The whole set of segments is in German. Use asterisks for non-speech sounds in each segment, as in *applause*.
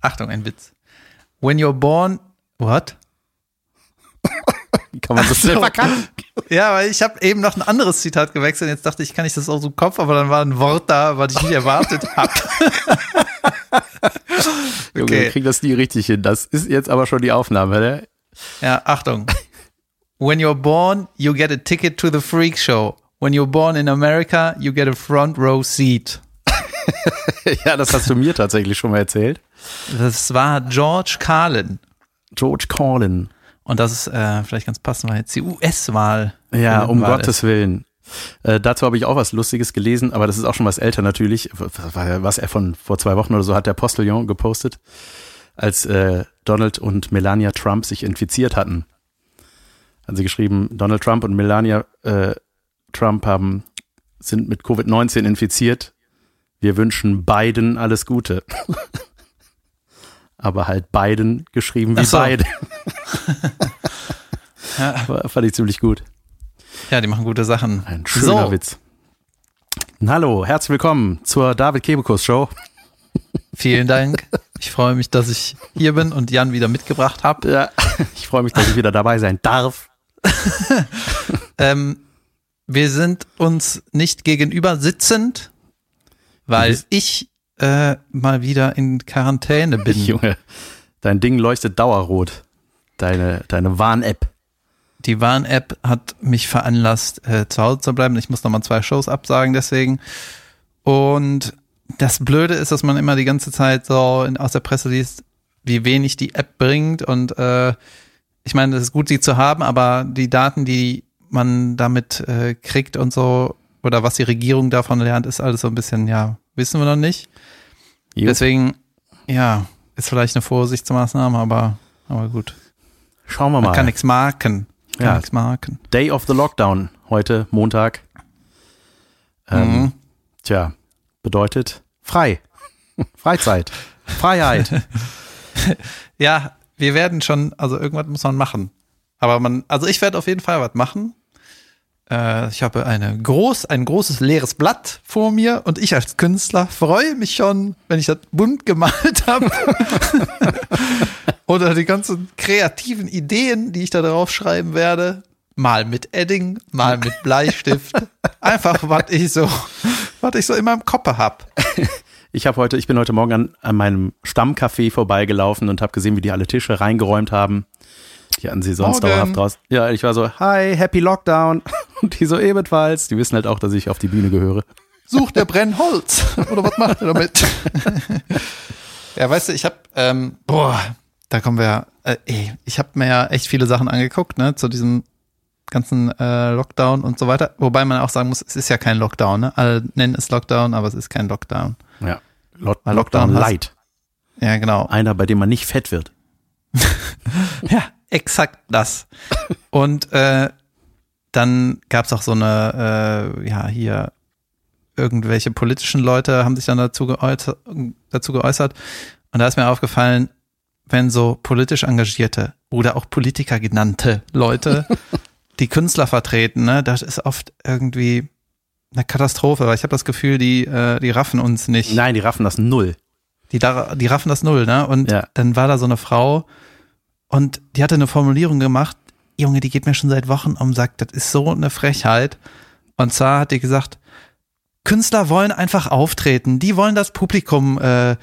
Achtung, ein Witz. When you're born, what? Kann man das schnell verkacken? Ja, weil ich habe eben noch ein anderes Zitat gewechselt. Jetzt dachte ich, kann ich das aus dem Kopf, aber dann war ein Wort da, was ich nicht erwartet *laughs* habe. Junge, okay. wir kriegen das nie richtig hin. Das ist jetzt aber schon die Aufnahme, ne? Ja, Achtung. When you're born, you get a ticket to the freak show. When you're born in America, you get a front row seat. *laughs* ja, das hast du mir tatsächlich schon mal erzählt. Das war George Carlin. George Carlin. Und das ist äh, vielleicht ganz passend, weil jetzt die US-Wahl. Ja, um Gottes ist. Willen. Äh, dazu habe ich auch was Lustiges gelesen, aber das ist auch schon was älter natürlich. Was er von vor zwei Wochen oder so hat der Postillon gepostet, als äh, Donald und Melania Trump sich infiziert hatten. Haben sie geschrieben, Donald Trump und Melania äh, Trump haben, sind mit Covid-19 infiziert. Wir wünschen beiden alles Gute. *laughs* aber halt beiden geschrieben wie so. beide. *laughs* *laughs* ja. Fand ich ziemlich gut. Ja, die machen gute Sachen. Ein schöner so. Witz. Hallo, herzlich willkommen zur David Kebekus Show. Vielen Dank. Ich freue mich, dass ich hier bin und Jan wieder mitgebracht habe. Ja, ich freue mich, dass ich wieder dabei sein darf. *laughs* ähm, wir sind uns nicht gegenüber sitzend, weil ich äh, mal wieder in Quarantäne *laughs* bin. Junge, dein Ding leuchtet dauerrot. Deine, deine Warn-App. Die Warn-App hat mich veranlasst, äh, zu Hause zu bleiben. Ich muss nochmal zwei Shows absagen deswegen. Und das Blöde ist, dass man immer die ganze Zeit so in, aus der Presse liest, wie wenig die App bringt. Und äh, ich meine, es ist gut, sie zu haben, aber die Daten, die man damit äh, kriegt und so, oder was die Regierung davon lernt, ist alles so ein bisschen, ja, wissen wir noch nicht. Jo. Deswegen, ja, ist vielleicht eine Vorsichtsmaßnahme, aber, aber gut. Schauen wir mal. Man kann nichts marken. Kann ja. nichts marken. Day of the Lockdown, heute Montag. Ähm, mhm. Tja, bedeutet frei. *laughs* Freizeit. Freiheit. *laughs* ja, wir werden schon, also irgendwas muss man machen. Aber man, also ich werde auf jeden Fall was machen. Äh, ich habe eine groß, ein großes leeres Blatt vor mir und ich als Künstler freue mich schon, wenn ich das bunt gemalt habe. *laughs* Oder die ganzen kreativen Ideen, die ich da drauf schreiben werde. Mal mit Edding, mal mit Bleistift. Einfach, was ich so, was ich so in meinem Kopf habe. Ich habe heute, ich bin heute Morgen an, an meinem Stammcafé vorbeigelaufen und habe gesehen, wie die alle Tische reingeräumt haben. Die hatten sie sonst Morgen. dauerhaft raus. Ja, ich war so, hi, happy Lockdown. *laughs* Und die so ebenfalls. Die wissen halt auch, dass ich auf die Bühne gehöre. Sucht der Brennholz. *laughs* Oder was macht er damit? *laughs* ja, weißt du, ich habe, ähm, boah, da kommen wir, äh, ey, ich habe mir ja echt viele Sachen angeguckt, ne, zu diesem ganzen äh, Lockdown und so weiter. Wobei man auch sagen muss, es ist ja kein Lockdown, ne? Alle nennen es Lockdown, aber es ist kein Lockdown. Ja. Lo Lockdown, Lockdown Light. Ja, genau. Einer, bei dem man nicht fett wird. ja, exakt das. Und äh, dann gab's auch so eine, äh, ja, hier irgendwelche politischen Leute haben sich dann dazu geäußert, dazu geäußert. Und da ist mir aufgefallen, wenn so politisch engagierte oder auch Politiker genannte Leute *laughs* die Künstler vertreten, ne, das ist oft irgendwie eine Katastrophe, weil ich habe das Gefühl, die, äh, die raffen uns nicht. Nein, die raffen das null. Die, die raffen das null, ne? Und ja. dann war da so eine Frau und die hatte eine Formulierung gemacht, Junge, die geht mir schon seit Wochen um sagt, das ist so eine Frechheit. Und zwar hat die gesagt, Künstler wollen einfach auftreten, die wollen das Publikum äh,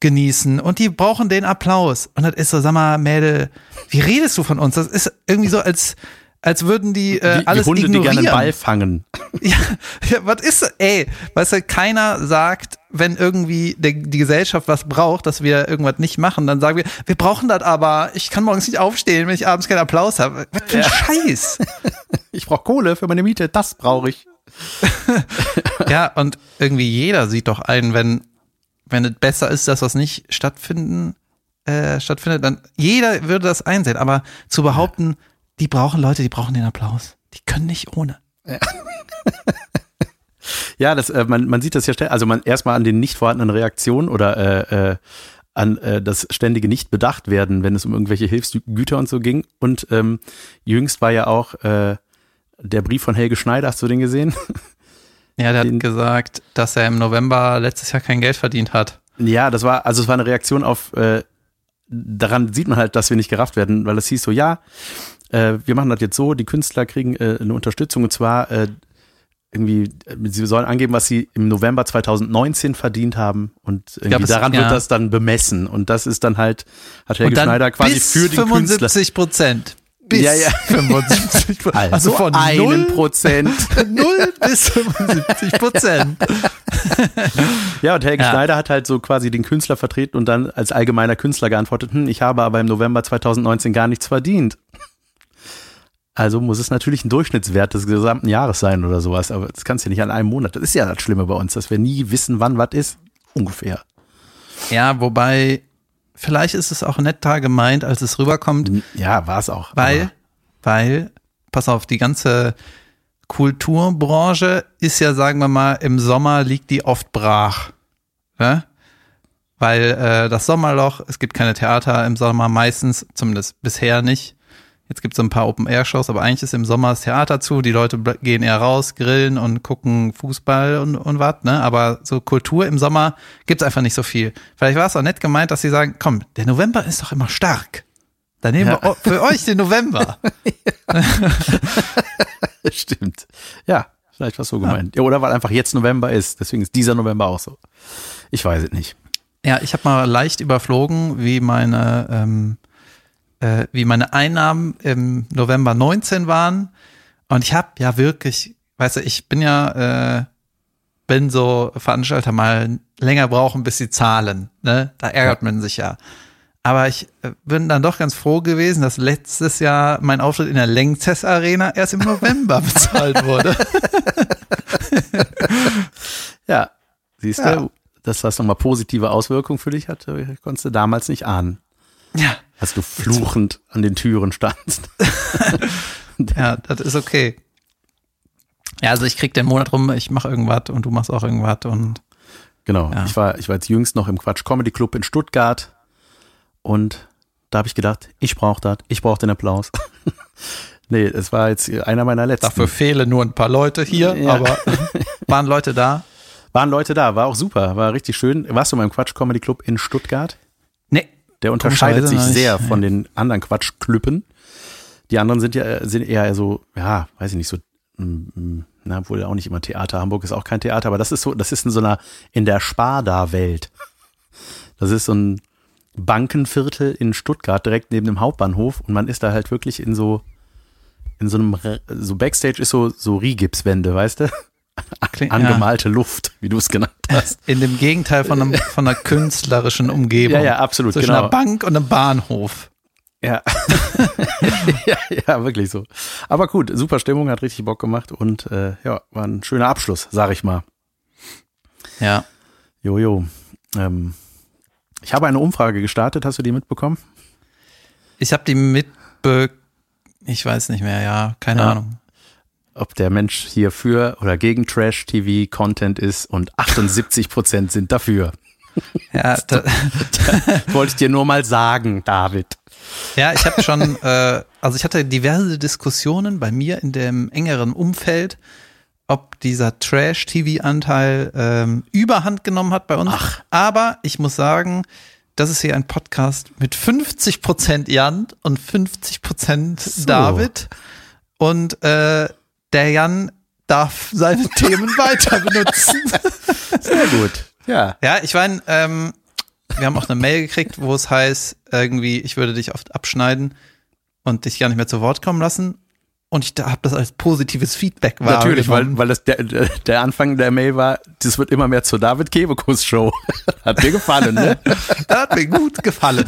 genießen und die brauchen den Applaus. Und das ist so, sag mal, Mädel, wie redest du von uns? Das ist irgendwie so, als, als würden die äh, die, alles die Hunde, ignorieren. die gerne Ball fangen. *laughs* Ja, ja was ist, ey, weißt du, keiner sagt, wenn irgendwie der, die Gesellschaft was braucht, dass wir irgendwas nicht machen, dann sagen wir, wir brauchen das aber, ich kann morgens nicht aufstehen, wenn ich abends keinen Applaus habe. Was für ein ja. Scheiß. *laughs* Ich brauche Kohle für meine Miete, das brauche ich. *laughs* ja, und irgendwie jeder sieht doch ein, wenn wenn es besser ist, dass was nicht stattfinden, äh, stattfindet, dann jeder würde das einsehen. Aber zu behaupten, ja. Die brauchen Leute, die brauchen den Applaus. Die können nicht ohne. Ja. *laughs* ja, das, äh, man, man sieht das ja schnell, also man erstmal an den nicht vorhandenen Reaktionen oder äh, äh, an äh, das ständige nicht bedacht werden, wenn es um irgendwelche Hilfsgüter und so ging. Und ähm, jüngst war ja auch äh, der Brief von Helge Schneider, hast du den gesehen? *laughs* Ja, der hat gesagt, dass er im November letztes Jahr kein Geld verdient hat. Ja, das war, also es war eine Reaktion auf, äh, daran sieht man halt, dass wir nicht gerafft werden, weil es hieß so, ja, äh, wir machen das jetzt so, die Künstler kriegen äh, eine Unterstützung und zwar äh, irgendwie, äh, sie sollen angeben, was sie im November 2019 verdient haben und irgendwie Ja, daran ja. wird das dann bemessen und das ist dann halt, hat Helge Schneider quasi für den Künstler. 75 Prozent. Bis Ja, ja. *laughs* 75 Prozent. Also, Also von einen 0, Prozent. *laughs* 0 bis 75 Prozent. *laughs* Ja, und Helge Ja. Schneider hat halt so quasi den Künstler vertreten und dann als allgemeiner Künstler geantwortet, hm, ich habe aber im November 2019 gar nichts verdient. Also muss es natürlich ein Durchschnittswert des gesamten Jahres sein oder sowas, aber das kannst du ja nicht an einem Monat. Das ist ja das Schlimme bei uns, dass wir nie wissen, wann was ist. Ungefähr. Ja, wobei, vielleicht ist es auch netter gemeint, als es rüberkommt, Ja, war es auch. weil, weil, pass auf, die ganze Kulturbranche ist ja, sagen wir mal, im Sommer liegt die oft brach. Ne? Weil äh, das Sommerloch, es gibt keine Theater im Sommer meistens, zumindest bisher nicht. Jetzt gibt es so ein paar Open-Air-Shows, aber eigentlich ist im Sommer das Theater zu. Die Leute gehen eher raus, grillen und gucken Fußball und, und was. Ne? Aber so Kultur im Sommer gibt's einfach nicht so viel. Vielleicht war es auch nett gemeint, dass sie sagen, komm, der November ist doch immer stark. Dann nehmen Ja. wir für euch den November. *laughs* *laughs* Stimmt. Ja, vielleicht war es so gemeint. Ja, oder weil einfach jetzt November ist. Deswegen ist dieser November auch so. Ich weiß es nicht. Ja, ich habe mal leicht überflogen, wie meine, ähm, äh, wie meine Einnahmen im November 19 waren. Und ich habe ja wirklich, weißt du, ich bin ja, äh, wenn so Veranstalter mal länger brauchen, bis sie zahlen. Ne? Da ärgert man sich ja. Aber ich äh, bin dann doch ganz froh gewesen, dass letztes Jahr mein Auftritt in der Längzess Arena erst im November *laughs* bezahlt wurde. *laughs* Ja, siehst Ja. du, dass das nochmal positive Auswirkungen für dich hatte, konntest du damals nicht ahnen, ja, als du fluchend an den Türen standst. *laughs* ja, das ist okay. Ja, also ich krieg den Monat rum, ich mache irgendwas und du machst auch irgendwas und Genau, Ja. ich war, ich war jetzt jüngst noch im Quatsch Comedy Club in Stuttgart und da habe ich gedacht, ich brauche das, ich brauche den Applaus. *laughs* nee, es war jetzt einer meiner letzten. dafür fehlen nur ein paar Leute hier, Ja. aber *laughs* waren Leute da? Waren Leute da, war auch super, war richtig schön. Warst du beim Quatsch Comedy Club in Stuttgart? Der unterscheidet sich sehr von den anderen Quatschklüppen. Die anderen sind ja sind eher so, ja, weiß ich nicht, so, mm, mm, na, wohl auch nicht immer Theater. Hamburg ist auch kein Theater, aber das ist so, das ist in so einer, in der Sparda-Welt. Das ist so ein Bankenviertel in Stuttgart, direkt neben dem Hauptbahnhof und man ist da halt wirklich in so, in so einem, so Backstage ist so, so Rigipswände, weißt du? Angemalte Luft, wie du es genannt hast. In dem Gegenteil von, einem, von einer künstlerischen Umgebung. Ja, ja, absolut, Zwischen genau. einer Bank und einem Bahnhof. Ja. *laughs* ja, ja, wirklich so. Aber gut, super Stimmung, hat richtig Bock gemacht und äh, ja, war ein schöner Abschluss, sag ich mal. Ja. Jojo. Ähm, ich habe eine Umfrage gestartet, hast du die mitbekommen? Ich habe die mitbe... Ich weiß nicht mehr, ja, keine Ja. Ahnung. Ob der Mensch hier für oder gegen Trash-TV-Content ist und *laughs* 78 Prozent sind dafür. Ja, da, *laughs* Wollte ich dir nur mal sagen, David. ja ich habe schon, *laughs* äh, also ich hatte diverse Diskussionen bei mir in dem engeren Umfeld, ob dieser Trash-TV-Anteil ähm, Überhand genommen hat bei uns. Ach. Aber ich muss sagen, das ist hier ein Podcast mit 50% Jan und 50% So. David. Und äh, der Jan darf seine *laughs* Themen weiter benutzen. Sehr gut. Ja. Ja, ich meine, ähm, wir haben auch eine Mail gekriegt, wo es heißt, irgendwie, ich würde dich oft abschneiden und dich gar nicht mehr zu Wort kommen lassen. Und ich habe das als positives Feedback Natürlich, wahrgenommen. weil, weil das der, der Anfang der Mail war, das wird immer mehr zur David Kebekus Show. *laughs* Hat dir gefallen, ne? *laughs* Hat mir gut gefallen.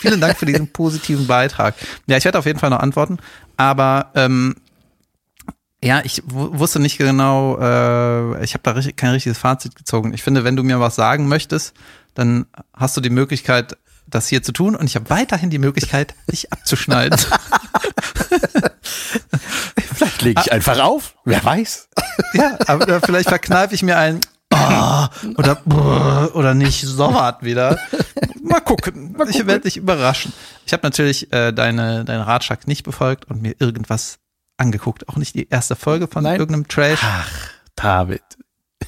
Vielen Dank für diesen positiven Beitrag. Ja, ich werde auf jeden Fall noch antworten, aber ähm, ja, ich wu- wusste nicht genau, äh, ich habe da richtig, kein richtiges Fazit gezogen. Ich finde, wenn du mir was sagen möchtest, dann hast du die Möglichkeit, das hier zu tun und ich habe weiterhin die Möglichkeit, *laughs* dich abzuschneiden. *laughs* Vielleicht lege ich einfach auf. Wer weiß. ja, aber vielleicht verkneife ich mir ein Ah, oder oder nicht so hart wieder. Mal gucken. Ich werde dich überraschen. Ich habe natürlich äh, deine deinen Ratschlag nicht befolgt und mir irgendwas angeguckt. Auch nicht die erste Folge von Nein. irgendeinem Trash. Ach, David.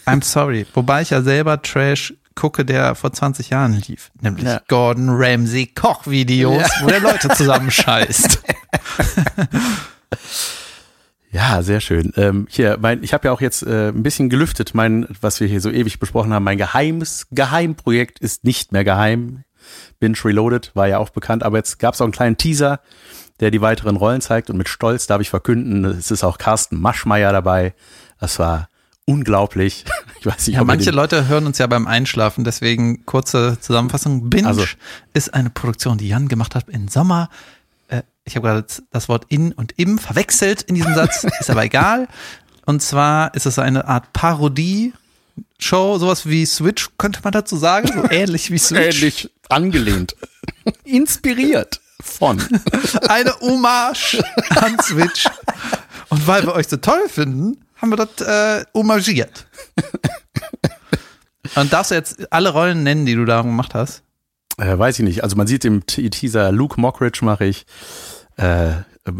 I'm sorry. Wobei ich ja selber Trash gucke, der vor 20 Jahren lief. Nämlich Ja. Gordon Ramsay Kochvideos, Ja. wo der Leute zusammenscheißt. *laughs* Ja, sehr schön. Ähm, hier, mein, ich habe ja auch jetzt äh, ein bisschen gelüftet, mein, was wir hier so ewig besprochen haben. Mein geheimes Geheimprojekt ist nicht mehr geheim. Binge Reloaded war ja auch bekannt, aber jetzt gab es auch einen kleinen Teaser, der die weiteren Rollen zeigt und mit Stolz darf ich verkünden, es ist auch Carsten Maschmeyer dabei. Das war unglaublich. *laughs* Ich weiß nicht, Ja, manche Leute hören uns ja beim Einschlafen, deswegen kurze Zusammenfassung. Binge Also- ist eine Produktion, die Jan gemacht hat im Sommer. Äh, Ich habe gerade das Wort in und im verwechselt in diesem Satz, *laughs* ist aber egal. Und zwar ist es eine Art Parodie-Show, sowas wie Switch, könnte man dazu sagen, so ähnlich wie Switch. ähnlich angelehnt. *laughs* Inspiriert von. *laughs* Eine Hommage an Switch. Und weil wir euch so toll finden, haben wir das äh, homagiert. Und darfst du jetzt alle Rollen nennen, die du da gemacht hast? Äh, weiß ich nicht. Also man sieht im Te- Teaser Luke Mockridge mache ich, äh,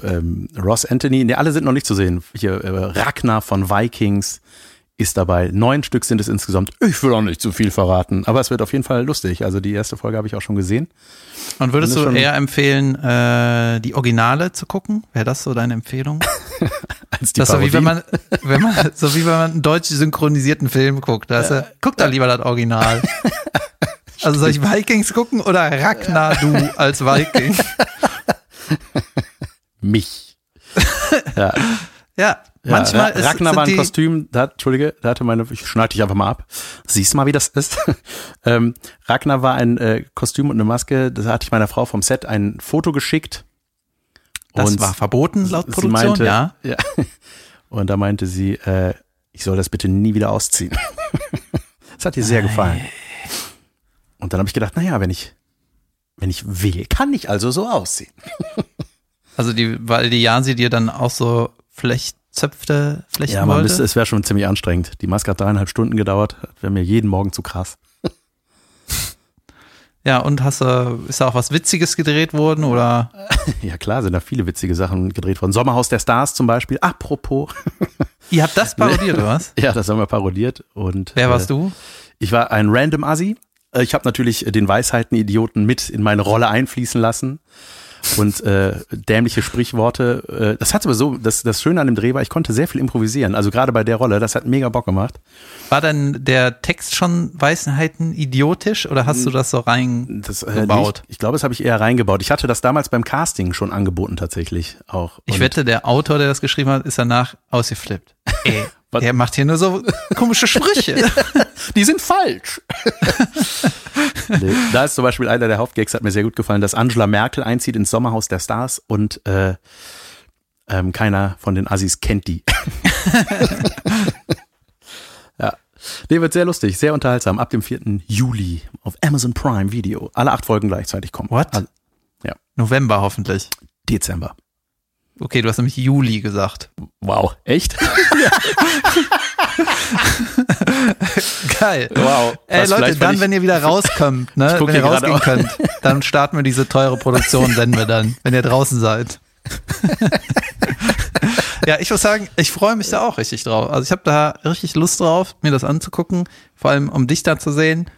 ähm, Ross Anthony, ne, alle sind noch nicht zu sehen. Hier äh, Ragnar von Vikings ist dabei. Neun Stück sind es insgesamt. Ich will auch nicht zu viel verraten, aber es wird auf jeden Fall lustig. Also die erste Folge habe ich auch schon gesehen. Und würdest du eher empfehlen, äh, die Originale zu gucken? Wäre das so deine Empfehlung? *laughs* Als die Das ist so wie wenn man, wenn man, so wie wenn man einen deutsch synchronisierten Film guckt. Da ja, guck da lieber das Original. *laughs* Also soll ich Vikings gucken oder Ragnar du als Viking? *laughs* mich. ja. Ja, Ja, manchmal ist Ragnar war ein Kostüm, da, Entschuldige, da hatte meine, ich schneide dich einfach mal ab. Siehst mal, wie das ist. *laughs* ähm, Ragnar war ein äh, Kostüm und eine Maske, da hatte ich meiner Frau vom Set ein Foto geschickt. Das Und war verboten laut sie Produktion, meinte, ja. ja. *laughs* Und da meinte sie, äh, ich soll das bitte nie wieder ausziehen. *laughs* das hat ihr sehr gefallen. Und dann habe ich gedacht, naja, wenn ich, wenn ich will, kann ich also so aussehen. Also die, weil die Jasi dir dann auch so Flechtzöpfte flechten Ja, man wollte. müsste, es wäre schon ziemlich anstrengend. Die Maske hat dreieinhalb Stunden gedauert, wäre mir jeden Morgen zu krass. *laughs* Ja, und hast du, ist da auch was Witziges gedreht worden oder? *laughs* Ja klar, sind da viele witzige Sachen gedreht worden. Sommerhaus der Stars zum Beispiel. Apropos. *laughs* Ihr habt das parodiert, oder was? Ja, das haben wir parodiert. Und Wer äh, warst du? Ich war ein random Assi. Äh, Ich habe natürlich den Weisheiten-Idioten mit in meine Rolle einfließen lassen. Und äh, dämliche Sprichworte. Äh, das hat aber so, das, das Schöne an dem Dreh war, ich konnte sehr viel improvisieren. Also gerade bei der Rolle, das hat mega Bock gemacht. War denn der Text schon Weisheiten idiotisch oder hast du das so rein Das, äh, gebaut? Ich, ich glaube, das habe ich eher reingebaut. Ich hatte das damals beim Casting schon angeboten tatsächlich auch. Ich wette, der Autor, der das geschrieben hat, ist danach ausgeflippt. *laughs* Ey, Was? der macht hier nur so komische Sprüche. *laughs* Die sind falsch. *laughs* nee, da ist zum Beispiel einer der Hauptgags, hat mir sehr gut gefallen, dass Angela Merkel einzieht ins Sommerhaus der Stars und äh, ähm, keiner von den Assis kennt die. *laughs* ja. Nee, wird sehr lustig, sehr unterhaltsam. Ab dem 4. Juli auf Amazon Prime Video. Alle acht Folgen gleichzeitig kommen. What? Also, ja, November hoffentlich. Dezember. Okay, du hast nämlich Juli gesagt. Wow, echt? *laughs* Geil. Wow. Ey Leute, dann, wenn ihr wieder rauskommt, ne, wenn ihr rausgehen könnt, dann starten wir diese teure Produktion, senden wir dann, wenn ihr draußen seid. ja, ich muss sagen, ich freue mich da auch richtig drauf. Also ich habe da richtig Lust drauf, mir das anzugucken, vor allem um dich da zu sehen.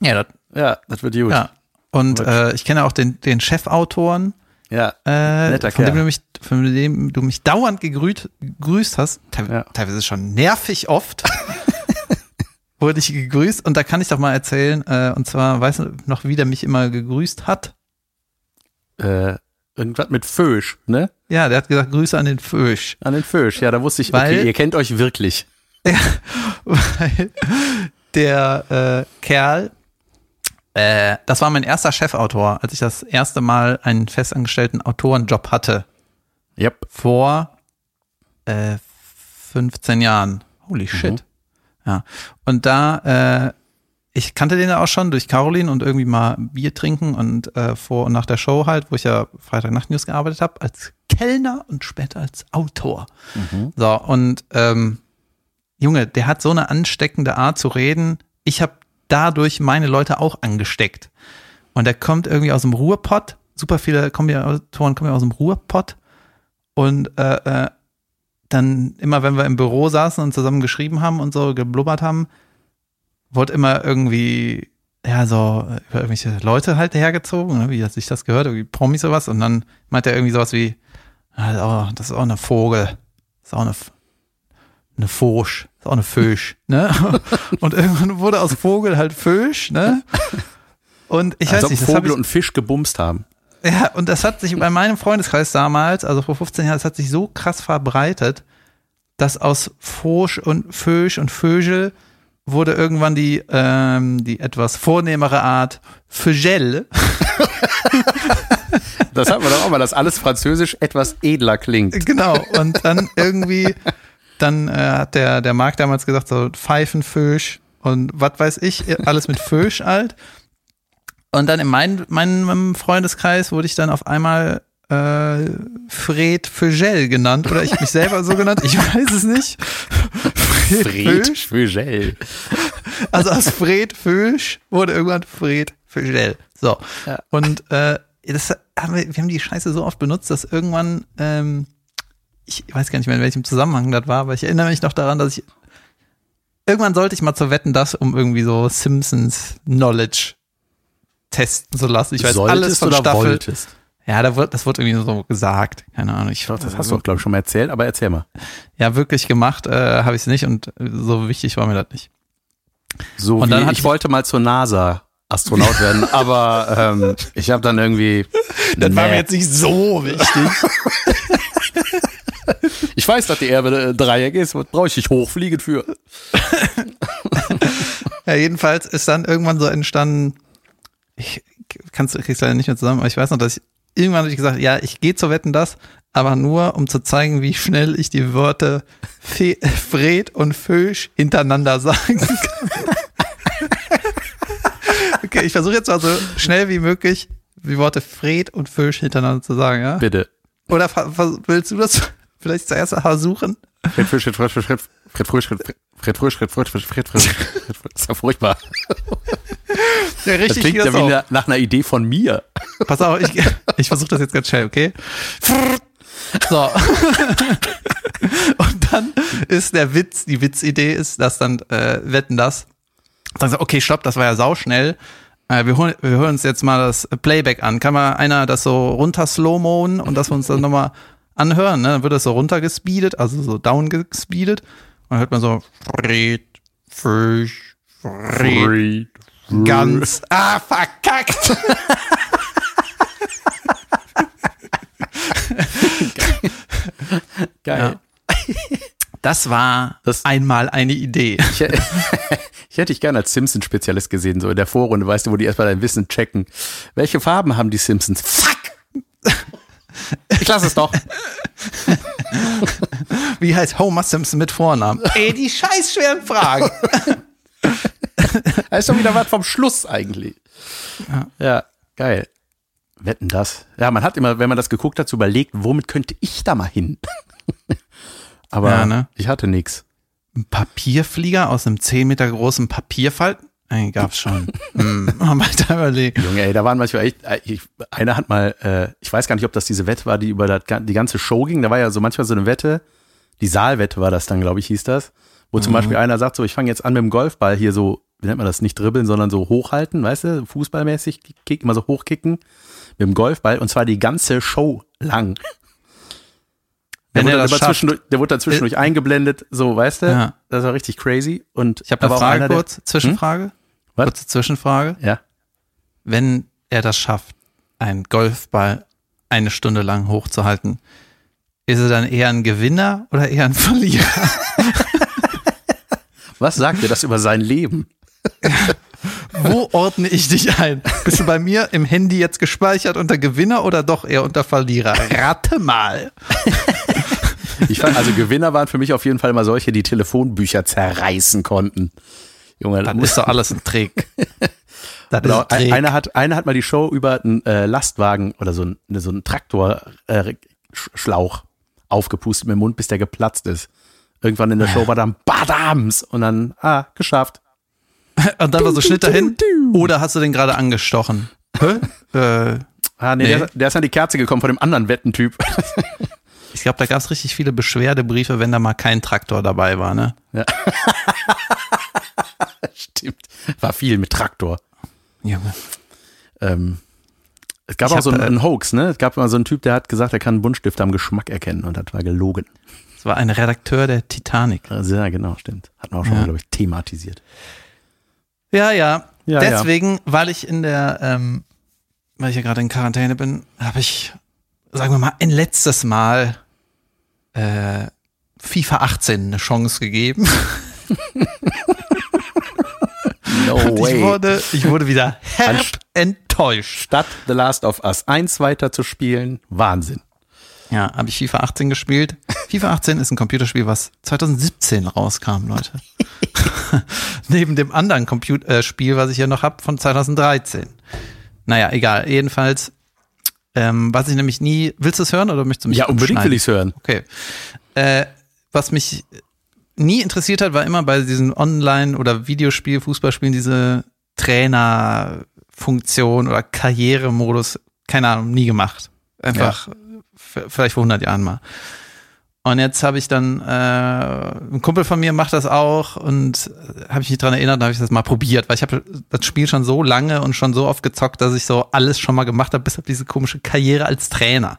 Ja, das, Ja, das wird gut. ja. Und äh, ich kenne auch den, den Chefautoren, ja. äh, von dem du mich, von dem du mich dauernd gegrüßt, gegrüßt hast, te Ja. teilweise schon nervig oft, *laughs* wurde ich gegrüßt und da kann ich doch mal erzählen, äh, und zwar, weißt du noch, wie der mich immer gegrüßt hat? Äh, irgendwas mit Fösch, ne? Ja, der hat gesagt, Grüße an den Fösch. An den Fösch, ja, da wusste ich, Weil- okay, ihr kennt euch wirklich. *laughs* Weil der äh, Kerl, äh, das war mein erster Chefautor, als ich das erste Mal einen festangestellten Autorenjob hatte. Yep. vor äh, 15 Jahren. Holy shit. Ja. Und da, äh, ich kannte den ja auch schon durch Caroline und irgendwie mal Bier trinken und äh, vor und nach der Show halt, wo ich ja Freitagnacht News gearbeitet habe, als Kellner und später als Autor. So, und ähm, Junge, der hat so eine ansteckende Art zu reden. Ich habe dadurch meine Leute auch angesteckt. Und der kommt irgendwie aus dem Ruhrpott. Super viele Kombi-Autoren kommen ja aus dem Ruhrpott. Und äh, äh, dann immer, wenn wir im Büro saßen und zusammen geschrieben haben und so geblubbert haben, wurde immer irgendwie, ja, so über irgendwelche Leute halt hergezogen, ne, wie hat sich das gehört, irgendwie Promis sowas. Und dann meint er irgendwie sowas wie, ah, das ist auch eine Vogel, das ist auch eine, eine Fosch, das ist auch eine Fösch, ne? *laughs* Und irgendwann wurde aus Vogel halt Fösch, ne? Und ich Als weiß nicht, Vogel ich, und Fisch gebumst haben. ja, und das hat sich bei meinem Freundeskreis damals, also vor 15 Jahren, das hat sich so krass verbreitet, dass aus Fosch und Fösch und Vögel wurde irgendwann die, ähm, die etwas vornehmere Art Fögel. Das hat man doch auch mal, dass alles französisch etwas edler klingt. genau. Und dann irgendwie, *laughs* dann äh, hat der, der Marc damals gesagt, so Pfeifenfösch und was weiß ich, alles mit Fösch *laughs* alt. Und dann in mein, meinem Freundeskreis wurde ich dann auf einmal äh, Fred Fögel genannt oder ich mich selber so genannt, ich weiß es nicht. Fred Fösch. Fögel. Also aus Fred Fösch wurde irgendwann Fred Fögel. So. Ja. Und äh, das haben wir, wir haben die Scheiße so oft benutzt, dass irgendwann, ähm, ich weiß gar nicht mehr, in welchem Zusammenhang das war, aber ich erinnere mich noch daran, dass ich irgendwann sollte ich mal zu wetten, das, um irgendwie so Simpsons Knowledge testen zu lassen. Ich weiß Solltest alles von Staffel. wolltest? Ja, da wird, das wurde irgendwie so gesagt. Keine Ahnung. Ich, das hast du auch, glaube ich, schon mal erzählt, aber erzähl mal. Ja, wirklich gemacht äh, habe ich es nicht und so wichtig war mir das nicht. So Und dann ich sich- wollte mal zur NASA Astronaut werden, *laughs* aber ähm, ich habe dann irgendwie. Das war mir Nee. jetzt nicht so wichtig. *laughs* *laughs* Ich weiß, dass die Erde äh, Dreieck ist, was brauche ich nicht hochfliegen für? *laughs* Ja, jedenfalls ist dann irgendwann so entstanden, ich kannst krieg's leider nicht mehr zusammen, aber ich weiß noch, dass ich irgendwann habe ich gesagt, ja, ich gehe zu wetten das, aber nur um zu zeigen, wie schnell ich die Wörter Fe Fred und Fösch hintereinander sagen kann. *laughs* okay, ich versuche jetzt mal so schnell wie möglich die Worte Fred und Fösch hintereinander zu sagen, ja? Bitte. Oder willst du das vielleicht zuerst? Fred Frisch, Fred Frisch, Fred Frisch, Fred Frisch, Fred Fred Frisch, Fred Frisch, Fred Frisch, Fred Frisch. Das ist ja furchtbar. Ja, Das richtig. klingt geht ja das wie auch. nach- nach einer Idee von mir. Pass auf, ich, ich versuche das jetzt ganz schnell, okay? So. Und dann ist der Witz, die Witzidee ist, dass dann äh, wetten das. Dann sagt, okay, stopp, das war ja sauschnell. Äh, wir, holen, wir hören uns jetzt mal das Playback an. Kann mal einer das so runter slow-moen und dass wir uns dann nochmal anhören? Ne? Dann wird das so runtergespeedet, also so downgespeedet. Und dann hört man so Fred, Fisch, Fred, ganz. Ah, verkackt! *laughs* Geil. Das war Das- einmal eine Idee. Ich, *laughs* ich hätte dich gerne als Simpsons-Spezialist gesehen, so in der Vorrunde, weißt du, wo die erstmal dein Wissen checken. Welche Farben haben die Simpsons? Fuck! Ich lasse es doch. *laughs* Wie heißt Homer Simpson mit Vornamen? Ey, die scheiß schweren Fragen. Da ist doch wieder was vom Schluss eigentlich. Ja. geil. Wetten das. Ja, man hat immer, wenn man das geguckt hat, so überlegt, womit könnte ich da mal hin? *laughs* Aber Ja, ne? ich hatte nix. Ein Papierflieger aus einem 10 Meter großen Papierfalten? Ey, gab's schon. *laughs* hm, mal weiter überlegen. Junge, ey, da waren manchmal echt, äh, ich, einer hat mal, äh, ich weiß gar nicht, ob das diese Wette war, die über das, die ganze Show ging. Da war ja so manchmal so eine Wette, die Saalwette war das dann, glaube ich, hieß das, wo zum Beispiel einer sagt so, ich fange jetzt an mit dem Golfball hier so, wie nennt man das, nicht dribbeln, sondern so hochhalten, weißt du, fußballmäßig, kick, immer so hochkicken mit dem Golfball und zwar die ganze Show lang. Der wurde, dann das zwischendurch, der wurde dann zwischendurch eingeblendet, so, weißt du? Ja. Das war richtig crazy. Und Ich habe da eine Frage kurz, Zwischenfrage. Was? Kurze Zwischenfrage. Ja. Wenn er das schafft, einen Golfball eine Stunde lang hochzuhalten, ist er dann eher ein Gewinner oder eher ein Verlierer? *laughs* Was sagt dir das über sein Leben? *laughs* Wo ordne ich dich ein? Bist du bei mir im Handy jetzt gespeichert unter Gewinner oder doch eher unter Verlierer? Rate mal. Ich fand, also Gewinner waren für mich auf jeden Fall immer solche, die Telefonbücher zerreißen konnten. Junge, Dann ist doch *laughs* alles ein Trick. Das ist Genau, ein einer hat, einer hat mal die Show über einen äh, Lastwagen oder so einen, so einen Traktorschlauch äh, aufgepustet mit dem Mund, bis der geplatzt ist. Irgendwann in der Show war dann Badams und dann, ah, geschafft. Und dann war so Schnitt dahin. Oder hast du den gerade angestochen? Äh, Ah, nee, Nee. Der, der ist an die Kerze gekommen von dem anderen Wettentyp. *laughs* ich glaube, da gab es richtig viele Beschwerdebriefe, wenn da mal kein Traktor dabei war, ne? *laughs* *laughs* Stimmt. War viel mit Traktor. Junge. Ähm, es gab Ich auch so einen, äh, einen Hoax, ne? Es gab mal so einen Typ, der hat gesagt, er kann einen Buntstift am Geschmack erkennen und das war gelogen. Das war ein Redakteur der Titanic. Also, ja, genau, stimmt. Hatten wir auch schon Ja. mal, glaube ich, thematisiert. Ja, ja. Ja, Deswegen, weil ich in der, ähm, weil ich ja gerade in Quarantäne bin, habe ich, sagen wir mal, ein letztes Mal äh, FIFA 18 eine Chance gegeben. *laughs* *laughs* No Und ich wurde, ich wurde wieder *laughs* herb enttäuscht. Statt The Last of Us 1 weiter zu spielen, Wahnsinn. Ja, habe ich FIFA 18 gespielt. FIFA 18 ist ein Computerspiel, was 2017 rauskam, Leute. *laughs* *laughs* Neben dem anderen Comput äh, was ich ja noch hab, von 2013. Naja, egal. Jedenfalls, ähm, was ich nämlich nie. Willst du es hören oder möchtest du mich Ja, unbedingt will ich's hören. Okay. Äh, was mich nie interessiert hat, war immer bei diesen Online- oder Videospiel, Fußballspielen diese Trainerfunktion oder Karrieremodus. Keine Ahnung, nie gemacht. Einfach v- vielleicht vor 100 Jahren mal. Und jetzt habe ich dann, äh, ein Kumpel von mir macht das auch und äh, habe ich mich dran erinnert, da habe ich das mal probiert, weil ich habe das Spiel schon so lange und schon so oft gezockt, dass ich so alles schon mal gemacht habe, bis auf diese komische Karriere als Trainer.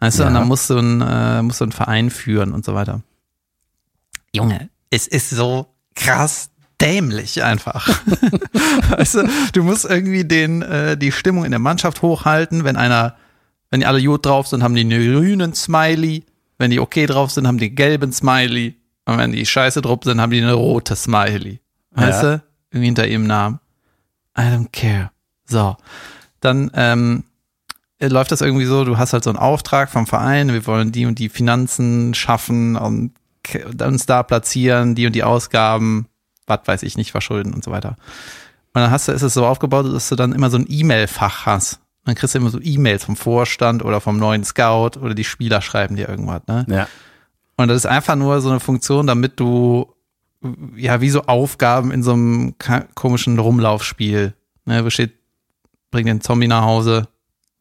Weißt du, Ja. und dann musst du, einen, äh, musst du einen Verein führen und so weiter. Junge, es ist so krass dämlich einfach. *laughs* weißt du, du musst irgendwie den, äh, die Stimmung in der Mannschaft hochhalten, wenn einer, wenn die alle gut drauf sind, haben die einen grünen Smiley, wenn die okay drauf sind, haben die einen gelben Smiley und wenn die scheiße drauf sind, haben die eine rote Smiley. Weißt Ja. du? Irgendwie hinter ihrem Namen. I don't care. So. Dann ähm, läuft das irgendwie so, du hast halt so einen Auftrag vom Verein, wir wollen die und die Finanzen schaffen und uns da platzieren, die und die Ausgaben, was weiß ich nicht, verschulden und so weiter. Und dann hast du, ist es so aufgebaut, dass du dann immer so ein E-Mail-Fach hast. Dann kriegst du immer so E-Mails vom Vorstand oder vom neuen Scout oder die Spieler schreiben dir irgendwas, ne? Ja. Und das ist einfach nur so eine Funktion, damit du, ja, wie so Aufgaben in so einem komischen Rumlaufspiel, ne, wo steht, bring den Zombie nach Hause,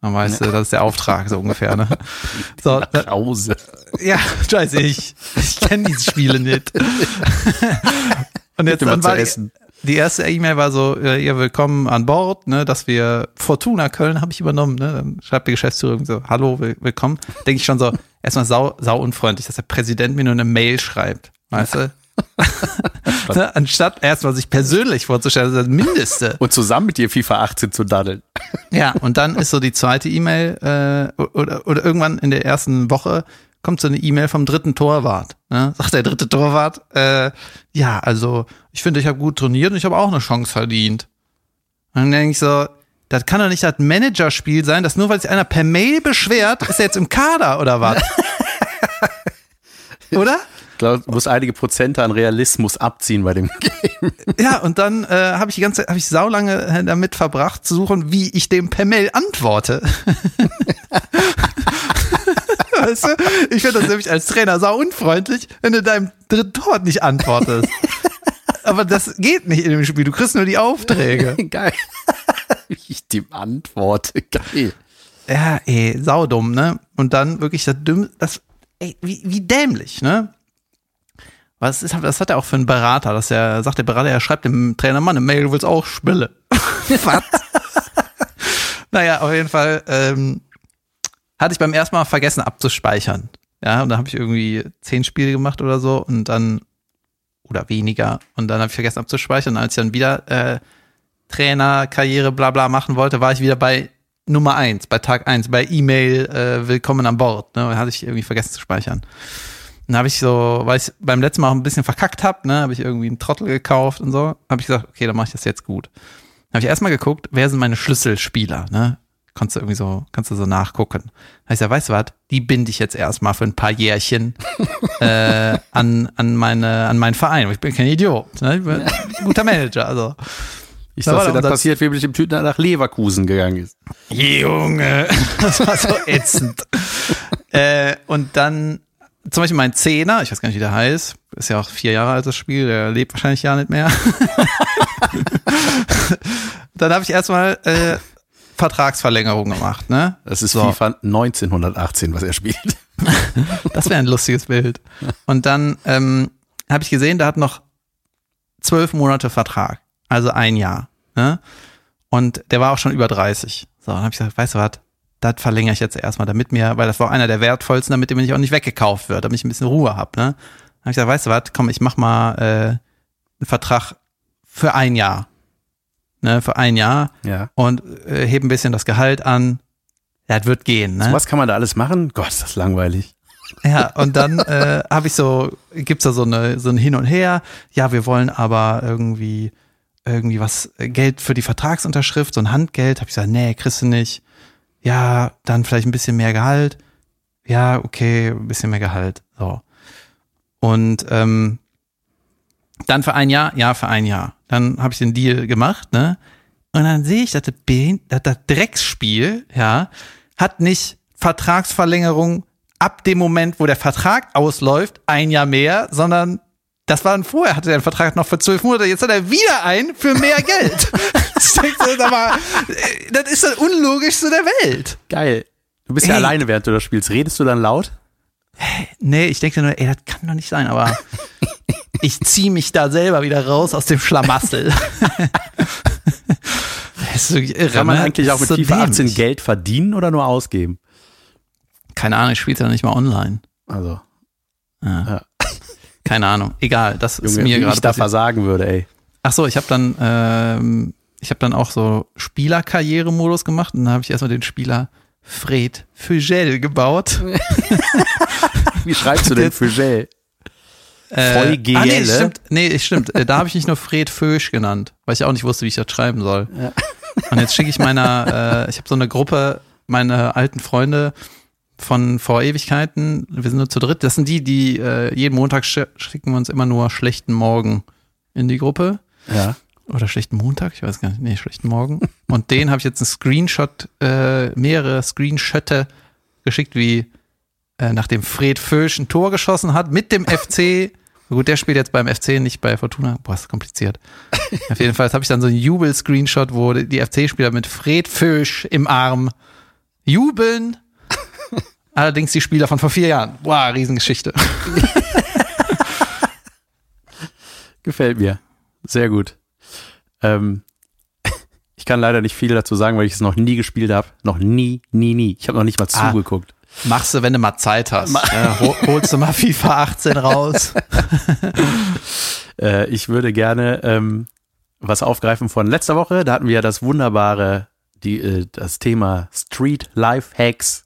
dann weißt du, das ist der Auftrag, so ungefähr, ne? *laughs* So, Nach Hause. ja, weiß ich. Ich kenne diese Spiele nicht. *laughs* Und jetzt dann war die, essen. die erste E-Mail war so, äh, ja, willkommen an Bord, ne, dass wir Fortuna Köln habe ich übernommen, ne? Dann schreibt die Geschäftsführung so, hallo, will, willkommen. Denke ich schon so, erstmal sau, sau unfreundlich, dass der Präsident mir nur eine Mail schreibt, weißt du? *laughs* ne? Anstatt erstmal sich persönlich vorzustellen, das ist das Mindeste. Und zusammen mit dir FIFA 18 zu daddeln. Ja, und dann ist so die zweite E-Mail äh, oder, oder irgendwann in der ersten Woche kommt so eine E-Mail vom dritten Torwart. Ne? Sagt der dritte Torwart, äh, ja, also ich finde, ich habe gut trainiert und ich habe auch eine Chance verdient. Und dann denke ich so, das kann doch nicht das Managerspiel sein, dass nur weil sich einer per Mail beschwert, ist er jetzt im Kader oder was? *laughs* oder? Ich glaube, du musst einige Prozente an Realismus abziehen bei dem *laughs* Game. Ja, und dann äh, habe ich die ganze habe ich saulange äh, damit verbracht zu suchen, wie ich dem per Mail antworte. *laughs* weißt du? Ich finde das nämlich als Trainer sau unfreundlich, wenn du deinem dritten Tor nicht antwortest. Aber das geht nicht in dem Spiel. Du kriegst nur die Aufträge. *laughs* Geil. Wie ich dem antworte. Geil. Ja, ey, saudumm, ne? Und dann wirklich das Dümm, das, ey, wie, wie dämlich, ne? Was ist, was hat er auch für einen Berater? Dass er sagt, der Berater, er schreibt dem Trainer, Mann, eine Mail, du willst auch Spille. *laughs* was? naja, auf jeden Fall, ähm, hatte ich beim ersten Mal vergessen abzuspeichern. Ja, und da habe ich irgendwie zehn Spiele gemacht oder so und dann, oder weniger, und dann habe ich vergessen abzuspeichern. Und als ich dann wieder äh, Trainer, Karriere, bla bla machen wollte, war ich wieder bei Nummer eins, bei Tag eins, bei E-Mail, äh, willkommen an Bord. Ne? Hatte ich irgendwie vergessen zu speichern. Dann habe ich so, weil ich beim letzten Mal auch ein bisschen verkackt habe, ne, habe ich irgendwie einen Trottel gekauft und so, habe ich gesagt, okay, dann mache ich das jetzt gut. Dann habe ich erstmal geguckt, wer sind meine Schlüsselspieler, ne? Konntest du irgendwie so, kannst du so nachgucken. Da hab ich gesagt, weißt du was, die binde ich jetzt erstmal für ein paar Jährchen *laughs* äh, an, an, meine, an meinen Verein. Ich bin kein Idiot. Ne? Ich bin ein guter Manager. Also. Ich Da der das passiert, wie mit dem Typen nach Leverkusen gegangen ist. Junge, *laughs* das war so ätzend. *laughs* äh, und dann zum Beispiel mein Zehner, ich weiß gar nicht, wie der heißt, ist ja auch vier Jahre alt das Spiel, der lebt wahrscheinlich ja nicht mehr. *laughs* dann habe ich erstmal äh, Vertragsverlängerung gemacht, ne? Das ist So. FIFA 1918, was er spielt. *laughs* Das wäre ein lustiges Bild. Und dann ähm, habe ich gesehen, der hat noch zwölf Monate Vertrag. also ein Jahr. Ne? Und der war auch schon über 30. So, dann habe ich gesagt, weißt du was, das verlängere ich jetzt erstmal, damit mir, weil das war einer der wertvollsten, damit mir nicht auch nicht weggekauft wird, damit ich ein bisschen Ruhe hab. Ne? Dann habe ich gesagt, weißt du was, komm, ich mach mal äh, einen Vertrag für ein Jahr. Ne, für ein Jahr Ja. und äh, hebe ein bisschen das Gehalt an. Ja, das wird gehen, ne? So was kann man da alles machen? Gott, ist das langweilig. Ja, und dann *laughs* äh, habe ich so, gibt's da so eine so ein Hin und Her. Ja, wir wollen aber irgendwie irgendwie was äh, Geld für die Vertragsunterschrift, so ein Handgeld. Habe ich gesagt, nee, kriegst du nicht. Ja, dann vielleicht ein bisschen mehr Gehalt. Ja, okay, ein bisschen mehr Gehalt. So. Und ähm, dann für ein Jahr, ja, für ein Jahr. Dann habe ich den Deal gemacht, ne? Und dann sehe ich, dass das, dass das Drecksspiel, ja, hat nicht Vertragsverlängerung ab dem Moment, wo der Vertrag ausläuft, ein Jahr mehr, sondern das war vorher, hatte er einen Vertrag noch für zwölf Monate, jetzt hat er wieder einen für mehr *laughs* Geld. *laughs* ich denke, so, sag mal, äh, das ist das Unlogischste der Welt. Geil. Du bist ja Ey. alleine, während du das spielst. Redest du dann laut? Nee, ich denke nur, ey, das kann doch nicht sein, aber *laughs* ich ziehe mich da selber wieder raus aus dem Schlamassel. *laughs* ist wirklich irre, Kann man ne? eigentlich auch ist mit so FIFA 18 dämlich. Geld verdienen oder nur ausgeben? Keine Ahnung, ich spiele ja nicht mal online. Also, Keine Ahnung. Egal, das ist Junge, mir wie gerade ich da passiert. versagen würde, ey. Ach so, ich habe dann, ähm, ich habe dann auch so Spielerkarrieremodus gemacht und dann habe ich erstmal den Spieler Fred Fugel gebaut. *laughs* Wie schreibst du denn für Gel? Äh? Ah, nee, stimmt. Nee, stimmt. Äh, Da habe ich nicht nur Fred Fösch genannt, weil ich auch nicht wusste, wie ich das schreiben soll. Ja. Und jetzt schicke ich meiner, äh, ich habe so eine Gruppe, meine alten Freunde von vor Ewigkeiten, wir sind nur zu dritt, das sind die, die äh, jeden Montag sch schicken wir uns immer nur schlechten Morgen in die Gruppe. Ja. Oder schlechten Montag, ich weiß gar nicht, nee, schlechten Morgen. *laughs* Und den habe ich jetzt einen Screenshot, äh, mehrere Screenshotte geschickt, wie äh, nachdem Fred Fösch ein Tor geschossen hat mit dem *laughs* FC. Gut, der spielt jetzt beim FC, nicht bei Fortuna. Boah, ist kompliziert. *laughs* Auf jeden Fall habe ich dann so einen Jubel-Screenshot, wo die die FC-Spieler mit Fred Fösch im Arm jubeln. Allerdings die Spieler von vor vier Jahren. Boah, Riesengeschichte. Gefällt mir. Sehr gut. Ähm, *laughs* ich kann leider nicht viel dazu sagen, weil ich es noch nie gespielt habe. Noch nie, nie, nie. Ich habe noch nicht mal Ah. zugeguckt. Machst du, wenn du mal Zeit hast. Ja, hol- *laughs* holst du mal FIFA 18 raus. *laughs* Äh, ich würde gerne ähm, was aufgreifen von letzter Woche. Da hatten wir ja das wunderbare, die, äh, das Thema Street Life Hacks.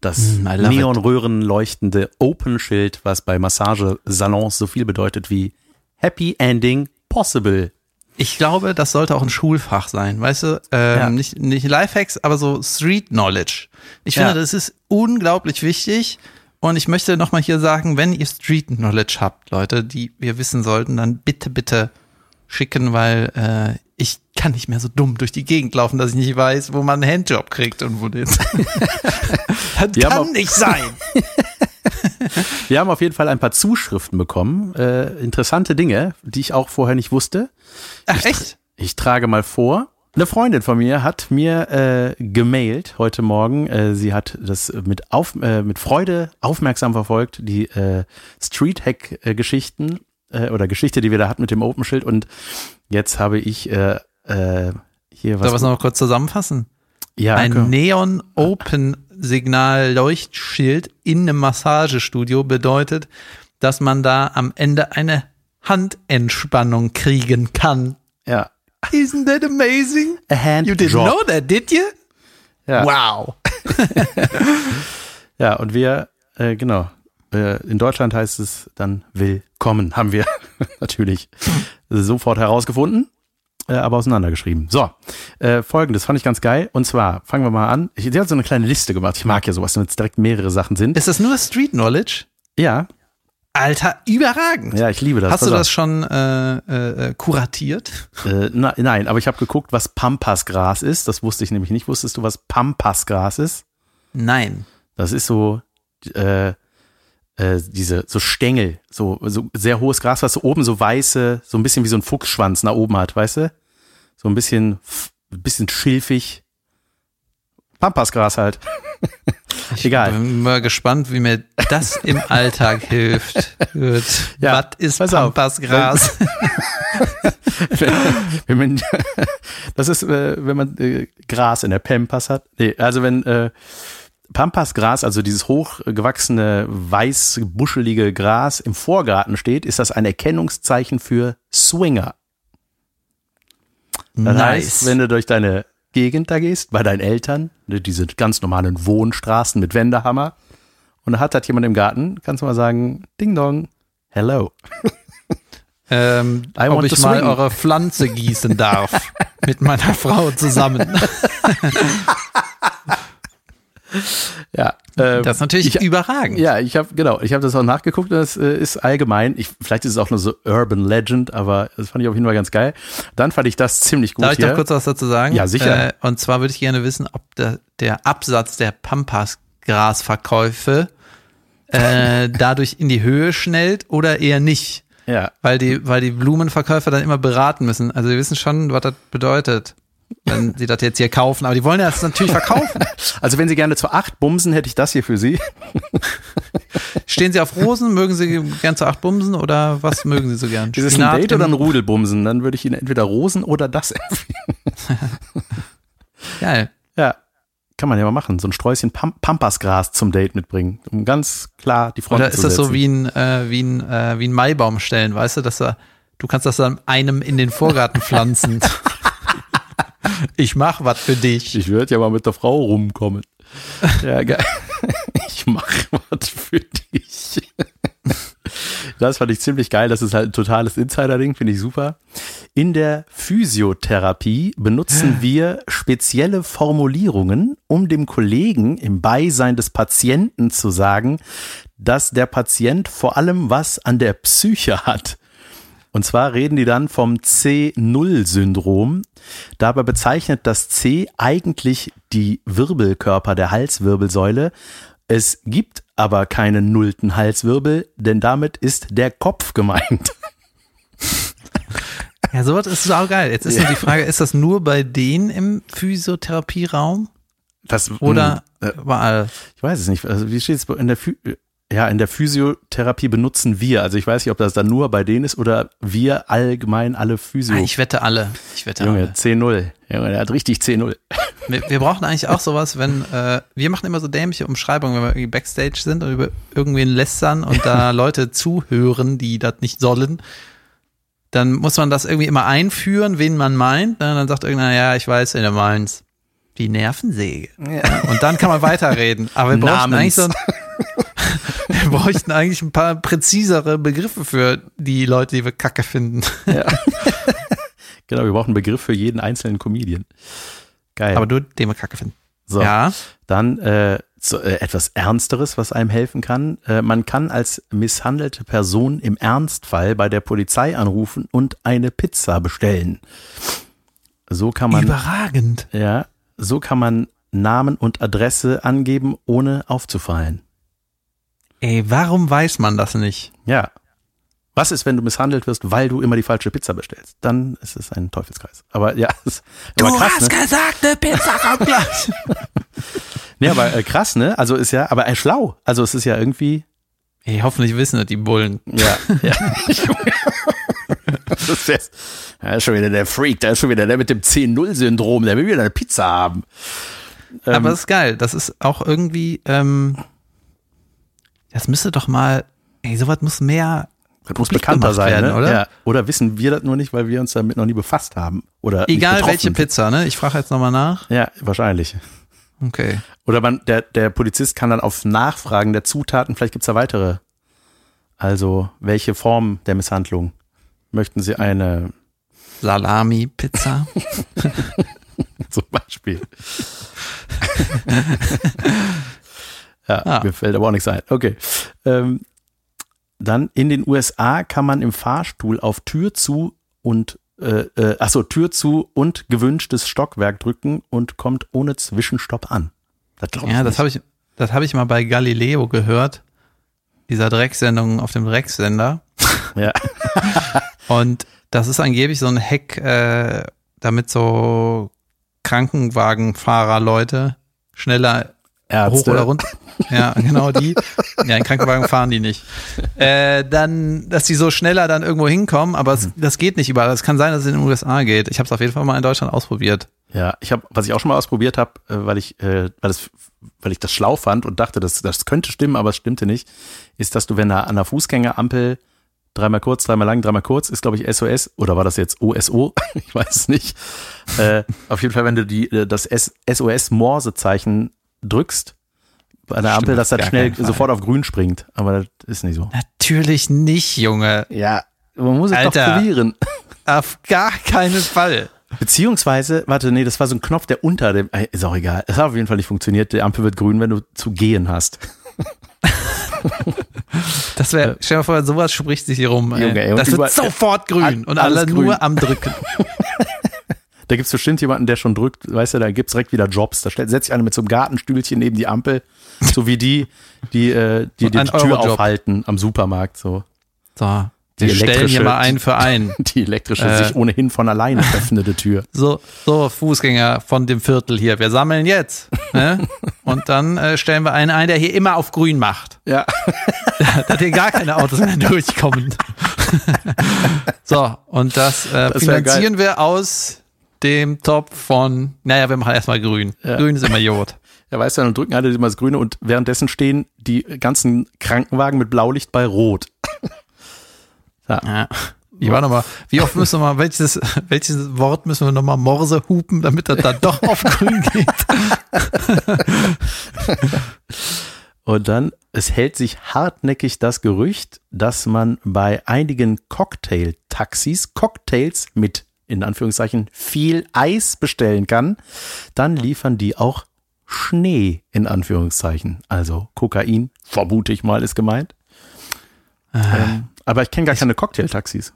Das Mm. Neonröhren leuchtende Open-Schild, was bei Massagesalons so viel bedeutet wie Happy Ending Possible. Ich glaube, das sollte auch ein Schulfach sein, weißt du? Ähm, Ja. Nicht, nicht Lifehacks, aber so Street Knowledge. Ich finde, Ja. das ist unglaublich wichtig. Und ich möchte nochmal hier sagen, wenn ihr Street Knowledge habt, Leute, die wir wissen sollten, dann bitte, bitte schicken, weil äh, ich kann nicht mehr so dumm durch die Gegend laufen, dass ich nicht weiß, wo man einen Handjob kriegt und wo den. das *laughs* *laughs* haben kann nicht sein. *laughs* *laughs* Wir haben auf jeden Fall ein paar Zuschriften bekommen. Äh, interessante Dinge, die ich auch vorher nicht wusste. Ach, echt? Ich trage mal vor. Eine Freundin von mir hat mir äh, gemailt heute Morgen. Äh, sie hat das mit, auf, äh, mit Freude aufmerksam verfolgt, die äh, Street-Hack-Geschichten äh, oder Geschichte, die wir da hatten mit dem Open-Schild. Und jetzt habe ich äh, äh, hier Soll was. was noch kurz zusammenfassen? ja, Ein komm. Neon Open Signal Leuchtschild in einem Massagestudio bedeutet, dass man da am Ende eine Handentspannung kriegen kann. ja. Isn't that amazing? A hand You didn't job. know that, did you? Ja. Wow. *laughs* Ja, und wir, äh, genau, äh, in Deutschland heißt es dann willkommen, haben wir *laughs* natürlich sofort herausgefunden, äh, aber auseinandergeschrieben. So, äh, folgendes fand ich ganz geil. Und zwar, fangen wir mal an. Ich, die hat so eine kleine Liste gemacht. Ich mag ja sowas, wenn jetzt direkt mehrere Sachen sind. Ist das nur Street Knowledge? Ja, Alter, überragend. ja, ich liebe das. Hast du Pass das schon äh, äh, kuratiert? auf. Äh, na, nein, aber ich habe geguckt, was Pampasgras ist. Das wusste ich nämlich nicht. Wusstest du, was Pampasgras ist? Nein. Das ist so äh, äh, diese so Stängel, so, so sehr hohes Gras, was so oben so weiße, so ein bisschen wie so ein Fuchsschwanz nach oben hat, weißt du? So ein bisschen, ein bisschen schilfig. Pampasgras halt. *laughs* Egal. Bin mal gespannt, wie mir das im Alltag *laughs* hilft. Gut. Ja, Was ist. Pampasgras? *laughs* wenn man, das ist, äh, wenn man äh, Gras in der Pampas hat. Nee, also wenn äh, Pampasgras, also dieses hochgewachsene, weiß, buschelige Gras im Vorgarten steht, ist das ein Erkennungszeichen für Swinger. Das nice. heißt, wenn du durch deine Gegend da gehst, bei deinen Eltern, ne, diese ganz normalen Wohnstraßen mit Wendehammer, und da hat das jemand im Garten, kannst du mal sagen, Ding Dong, hello. *laughs* ähm, I ob ich mal eure Pflanze gießen darf. *laughs* mit meiner Frau zusammen. *laughs* Ja, ähm, Das ist natürlich ich- überragend. Ja, ich habe genau, ich habe das auch nachgeguckt. Das äh, ist allgemein. Ich, vielleicht ist es auch nur so Urban Legend, aber das fand ich auf jeden Fall ganz geil. Dann fand ich das ziemlich gut Darf ich hier. noch kurz was dazu sagen? Ja, sicher. Äh, und zwar würde ich gerne wissen, ob der, der Absatz der Pampasgrasverkäufe äh, *laughs* dadurch in die Höhe schnellt oder eher nicht. ja, Weil die, weil die Blumenverkäufer dann immer beraten müssen. Also die wissen schon, was das bedeutet, wenn sie das jetzt hier kaufen. Aber die wollen ja das natürlich verkaufen. *laughs* also wenn Sie gerne zu acht bumsen, hätte ich das hier für Sie. *laughs* Stehen sie auf Rosen? Mögen sie gern zu acht Bumsen oder was mögen sie so gern? Ist es ein Date oder ein Rudelbumsen? Dann würde ich Ihnen entweder Rosen oder das empfehlen. *laughs* Geil. Ja, kann man ja mal machen. So ein Sträußchen Pam Pampasgras zum Date mitbringen, um ganz klar die Oder zu ist das so wie ein, äh, wie ein, äh, wie ein Maibaum stellen, weißt du, dass er, du kannst das dann einem in den Vorgarten pflanzen. Ich mach was für dich. Ich würde ja mal mit der Frau rumkommen. Ja, geil. *laughs* Ich mache was für dich. Das fand ich ziemlich geil. Das ist halt ein totales Insider-Ding, finde ich super. In der Physiotherapie benutzen wir spezielle Formulierungen, um dem Kollegen im Beisein des Patienten zu sagen, dass der Patient vor allem was an der Psyche hat. Und zwar reden die dann vom C0-Syndrom. Dabei bezeichnet das C eigentlich die Wirbelkörper der Halswirbelsäule. Es gibt aber keinen nullten Halswirbel, denn damit ist der Kopf gemeint. *laughs* Ja, sowas ist saugeil. Jetzt ist nur die Frage, ist das nur bei denen im Physiotherapieraum Das, oder Äh, überall? ich weiß es nicht. Also wie steht es in der Phy ja, in der Physiotherapie benutzen wir. Also ich weiß nicht, ob das dann nur bei denen ist oder wir allgemein alle Physio. Ah, ich wette alle. Ich wette Junge, alle. C0. Junge, der hat richtig C0. *laughs* Wir, wir brauchen eigentlich auch sowas, wenn, äh, wir machen immer so dämliche Umschreibungen, wenn wir irgendwie Backstage sind und über irgendwen lästern und da *laughs* Leute zuhören, die das nicht sollen. Dann muss man das irgendwie immer einführen, wen man meint. Ne? Dann sagt irgendeiner, ja, ich weiß, wen du meinst. Die Nervensäge. Ja, Und dann kann man weiterreden. Aber wir bräuchten Namens. eigentlich so ein, *laughs* bräuchten eigentlich ein paar präzisere Begriffe für die Leute, die wir kacke finden. *laughs* Genau, wir brauchen einen Begriff für jeden einzelnen Comedian. Geil. Aber nur den wir kacke finden. so. Ja. Dann äh, so, äh, etwas Ernsteres, was einem helfen kann. Äh, man kann als misshandelte Person im Ernstfall bei der Polizei anrufen und eine Pizza bestellen. So kann man, Überragend. ja, so kann man Namen und Adresse angeben, ohne aufzufallen. Ey, warum weiß man das nicht? Ja. Was ist, wenn du misshandelt wirst, weil du immer die falsche Pizza bestellst? Dann ist es ein Teufelskreis. Aber ja, *laughs* ist aber krass, ne? gesagt, eine Pizza kommt gleich. *laughs* Nee, aber äh, krass, ne? Also ist ja, aber äh, schlau. Also es ist ja irgendwie, Ey, hoffentlich wissen das die Bullen. Ja, ja. *laughs* das wär's. Ja, ist schon wieder der Freak, da ist schon wieder der mit dem 10-0-Syndrom, der will wieder eine Pizza haben. Ähm, Aber das ist geil. Das ist auch irgendwie, ähm, das müsste doch mal, ey, sowas muss mehr, das muss bekannter sein, werden, ne? oder? Ja. Oder wissen wir das nur nicht, weil wir uns damit noch nie befasst haben? Oder egal welche. Pizza, ne? Ich frage jetzt nochmal nach. Ja, wahrscheinlich. Okay. Oder man, der, der Polizist kann dann auf Nachfragen der Zutaten, vielleicht gibt's da weitere. Also, welche Form der Misshandlung? Möchten Sie eine, Salami-Pizza. *laughs* *laughs* zum Beispiel? *laughs* ja, Ah. mir fällt aber auch nichts ein. Okay. Ähm, dann in den USA kann man im Fahrstuhl auf Tür zu und äh, äh, achso, Tür zu und gewünschtes Stockwerk drücken und kommt ohne Zwischenstopp an. Das glaub ja, das habe ich, das habe ich mal bei Galileo gehört. Dieser Drecksendung auf dem Drecksender. *laughs* Ja. *laughs* Und das ist angeblich so ein Hack, äh, damit so Krankenwagenfahrer Leute schneller hoch Ärzte. oder runter. *laughs* Ja, genau die. Ja, in Krankenwagen fahren die nicht. Äh, dann, dass die so schneller dann irgendwo hinkommen, aber es, das geht nicht überall. Es kann sein, dass es in den USA geht. Ich habe es auf jeden Fall mal in Deutschland ausprobiert. Ja, ich habe, was ich auch schon mal ausprobiert habe, weil ich, äh, weil das, weil ich das schlau fand und dachte, das, das könnte stimmen, aber es stimmte nicht, ist, dass du, wenn da an der Fußgängerampel dreimal kurz, dreimal lang, dreimal kurz, ist glaube ich SOS oder war das jetzt OSO? *laughs* ich weiß es nicht. Äh, auf jeden Fall, wenn du die, äh, das SOS-Morsezeichen drückst bei der Ampel, dass das schnell sofort auf grün springt. Aber das ist nicht so. Natürlich nicht, Junge. Ja, man muss es Alter. doch probieren. Auf gar keinen Fall. Beziehungsweise, warte, nee, das war so ein Knopf, der unter dem, äh, ist auch egal. Es hat auf jeden Fall nicht funktioniert. Die Ampel wird grün, wenn du zu gehen hast. *laughs* Das wäre, stell dir mal vor, sowas spricht sich hier rum. Ey. Junge, ey, das wird überall- sofort grün und alles alle grün. nur am Drücken. *laughs* Da gibt's bestimmt jemanden, der schon drückt, weißt du, da gibt's direkt wieder Jobs. Da setzt sich einer mit so einem Gartenstühlchen neben die Ampel, *laughs* so wie die, die, äh, die, die, die Tür aufhalten am Supermarkt, so. So, Die wir stellen hier mal ein für *laughs* ein. Die elektrische, Äh. sich ohnehin von alleine öffnende Tür. *laughs* So, so, Fußgänger von dem Viertel hier. Wir sammeln jetzt. Ne? Und dann äh, stellen wir einen ein, der hier immer auf grün macht. Ja. Dass hier gar keine Autos mehr durchkommen. so, und das, äh, Das finanzieren wir aus dem Topf von, naja, wir machen erstmal grün. Ja. Grün ist immer Jod. *laughs* Ja, weißt du, dann drücken alle immer das Grüne und währenddessen stehen die ganzen Krankenwagen mit Blaulicht bei Rot. *laughs* Ja. Ich war noch mal, wie oft müssen wir mal, welches, *laughs* welches Wort müssen wir noch mal Morse hupen, damit das dann doch auf grün geht? Und dann, es hält sich hartnäckig das Gerücht, dass man bei einigen Cocktail-Taxis Cocktails mit, in Anführungszeichen, viel Eis bestellen kann. Dann liefern die auch Schnee, in Anführungszeichen. Also Kokain, vermute ich mal, ist gemeint. Ähm, aber ich kenne gar keine Cocktail-Taxis.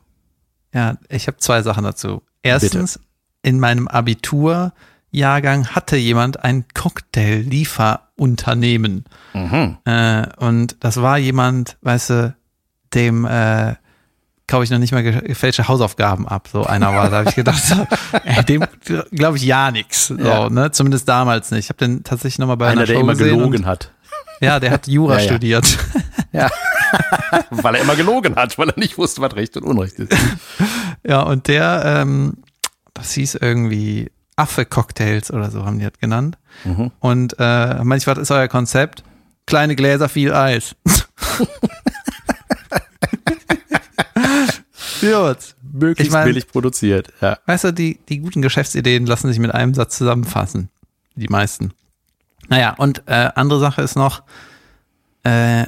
Ja, ich habe zwei Sachen dazu. Erstens, in meinem Abiturjahrgang hatte jemand ein Cocktail-Lieferunternehmen. Mhm. Äh, und das war jemand, weißt du, dem äh, kaufe ich noch nicht mal ge- gefälschte Hausaufgaben ab. So einer war, da habe ich gedacht, so, ey, dem glaube ich ja nix. So, Ja. ne? Zumindest damals nicht. Ich habe den tatsächlich noch mal bei Einer, einer der Show immer gelogen und, hat. Ja, der hat Jura *laughs* Ja, ja. studiert. *laughs* *laughs* Weil er immer gelogen hat, weil er nicht wusste, was Recht und Unrecht ist. Ja, und der, ähm, das hieß irgendwie Affe-Cocktails oder so haben die das genannt. Mhm. Und äh, manchmal, was ist euer Konzept? Kleine Gläser, viel Eis. Gut. Möglichst Ich mein- billig produziert. Ja. Weißt du, die, die guten Geschäftsideen lassen sich mit einem Satz zusammenfassen. Die meisten. Naja, und äh, andere Sache ist noch, äh,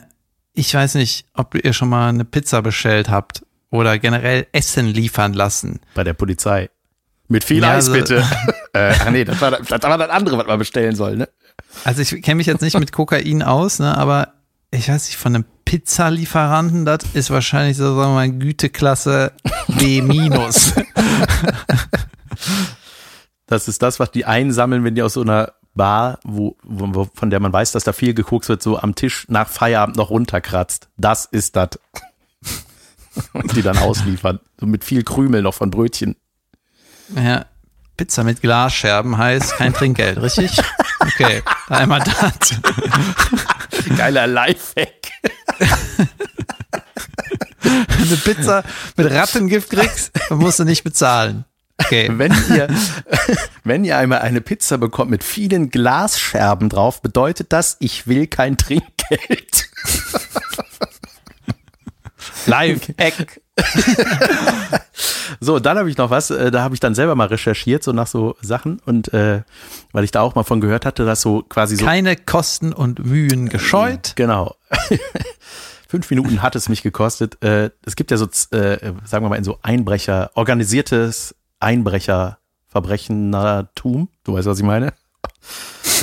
ich weiß nicht, ob ihr schon mal eine Pizza bestellt habt oder generell Essen liefern lassen. Bei der Polizei. Mit viel Ja, Eis, also- bitte. *laughs* äh, ach nee, das war, das war das andere, was man bestellen soll, ne? Also ich kenne mich jetzt nicht mit Kokain aus, ne, aber ich weiß nicht, von einem Pizzalieferanten, das ist wahrscheinlich so, sagen wir mal, Güteklasse B minus. *laughs* Das ist das, was die einsammeln, wenn die aus so einer Bar, wo, wo, von der man weiß, dass da viel gekokst wird, so am Tisch nach Feierabend noch runterkratzt. Das ist das. *laughs* Und die dann ausliefern. So mit viel Krümel noch von Brötchen. ja, Pizza mit Glasscherben heißt kein Trinkgeld, richtig? *laughs* Okay, einmal das. Geiler Lifehack. Wenn du eine Pizza mit Rattengift kriegst, dann musst du nicht bezahlen. Okay. Wenn ihr, wenn ihr einmal eine Pizza bekommt mit vielen Glasscherben drauf, bedeutet das, ich will kein Trinkgeld. Live-Eck. *laughs* So, dann habe ich noch was, äh, da habe ich dann selber mal recherchiert, so nach so Sachen und äh, weil ich da auch mal von gehört hatte, dass so quasi so Keine Kosten und Mühen gescheut. Genau. *laughs* Fünf Minuten hat es mich gekostet. Äh, es gibt ja so, äh, sagen wir mal, in so Einbrecher, organisiertes Einbrecherverbrechenertum. Du weißt, was ich meine?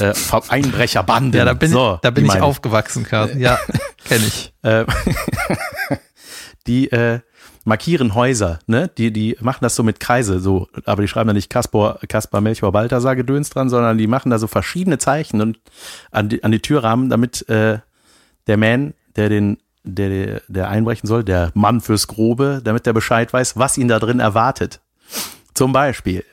Äh, Einbrecherbanden. Ja, da bin, so, da bin ich meine aufgewachsen, Carsten. Ja, *laughs* kenne ich. Äh, die äh, markieren Häuser, ne? Die, die machen das so mit Kreise, so, aber die schreiben da nicht Kaspar, Kaspar Melchior Balthasar Gedöns dran, sondern die machen da so verschiedene Zeichen und an die, an die Türrahmen, damit äh, der Man, der den, der, der einbrechen soll, der Mann fürs Grobe, damit der Bescheid weiß, was ihn da drin erwartet. Zum Beispiel,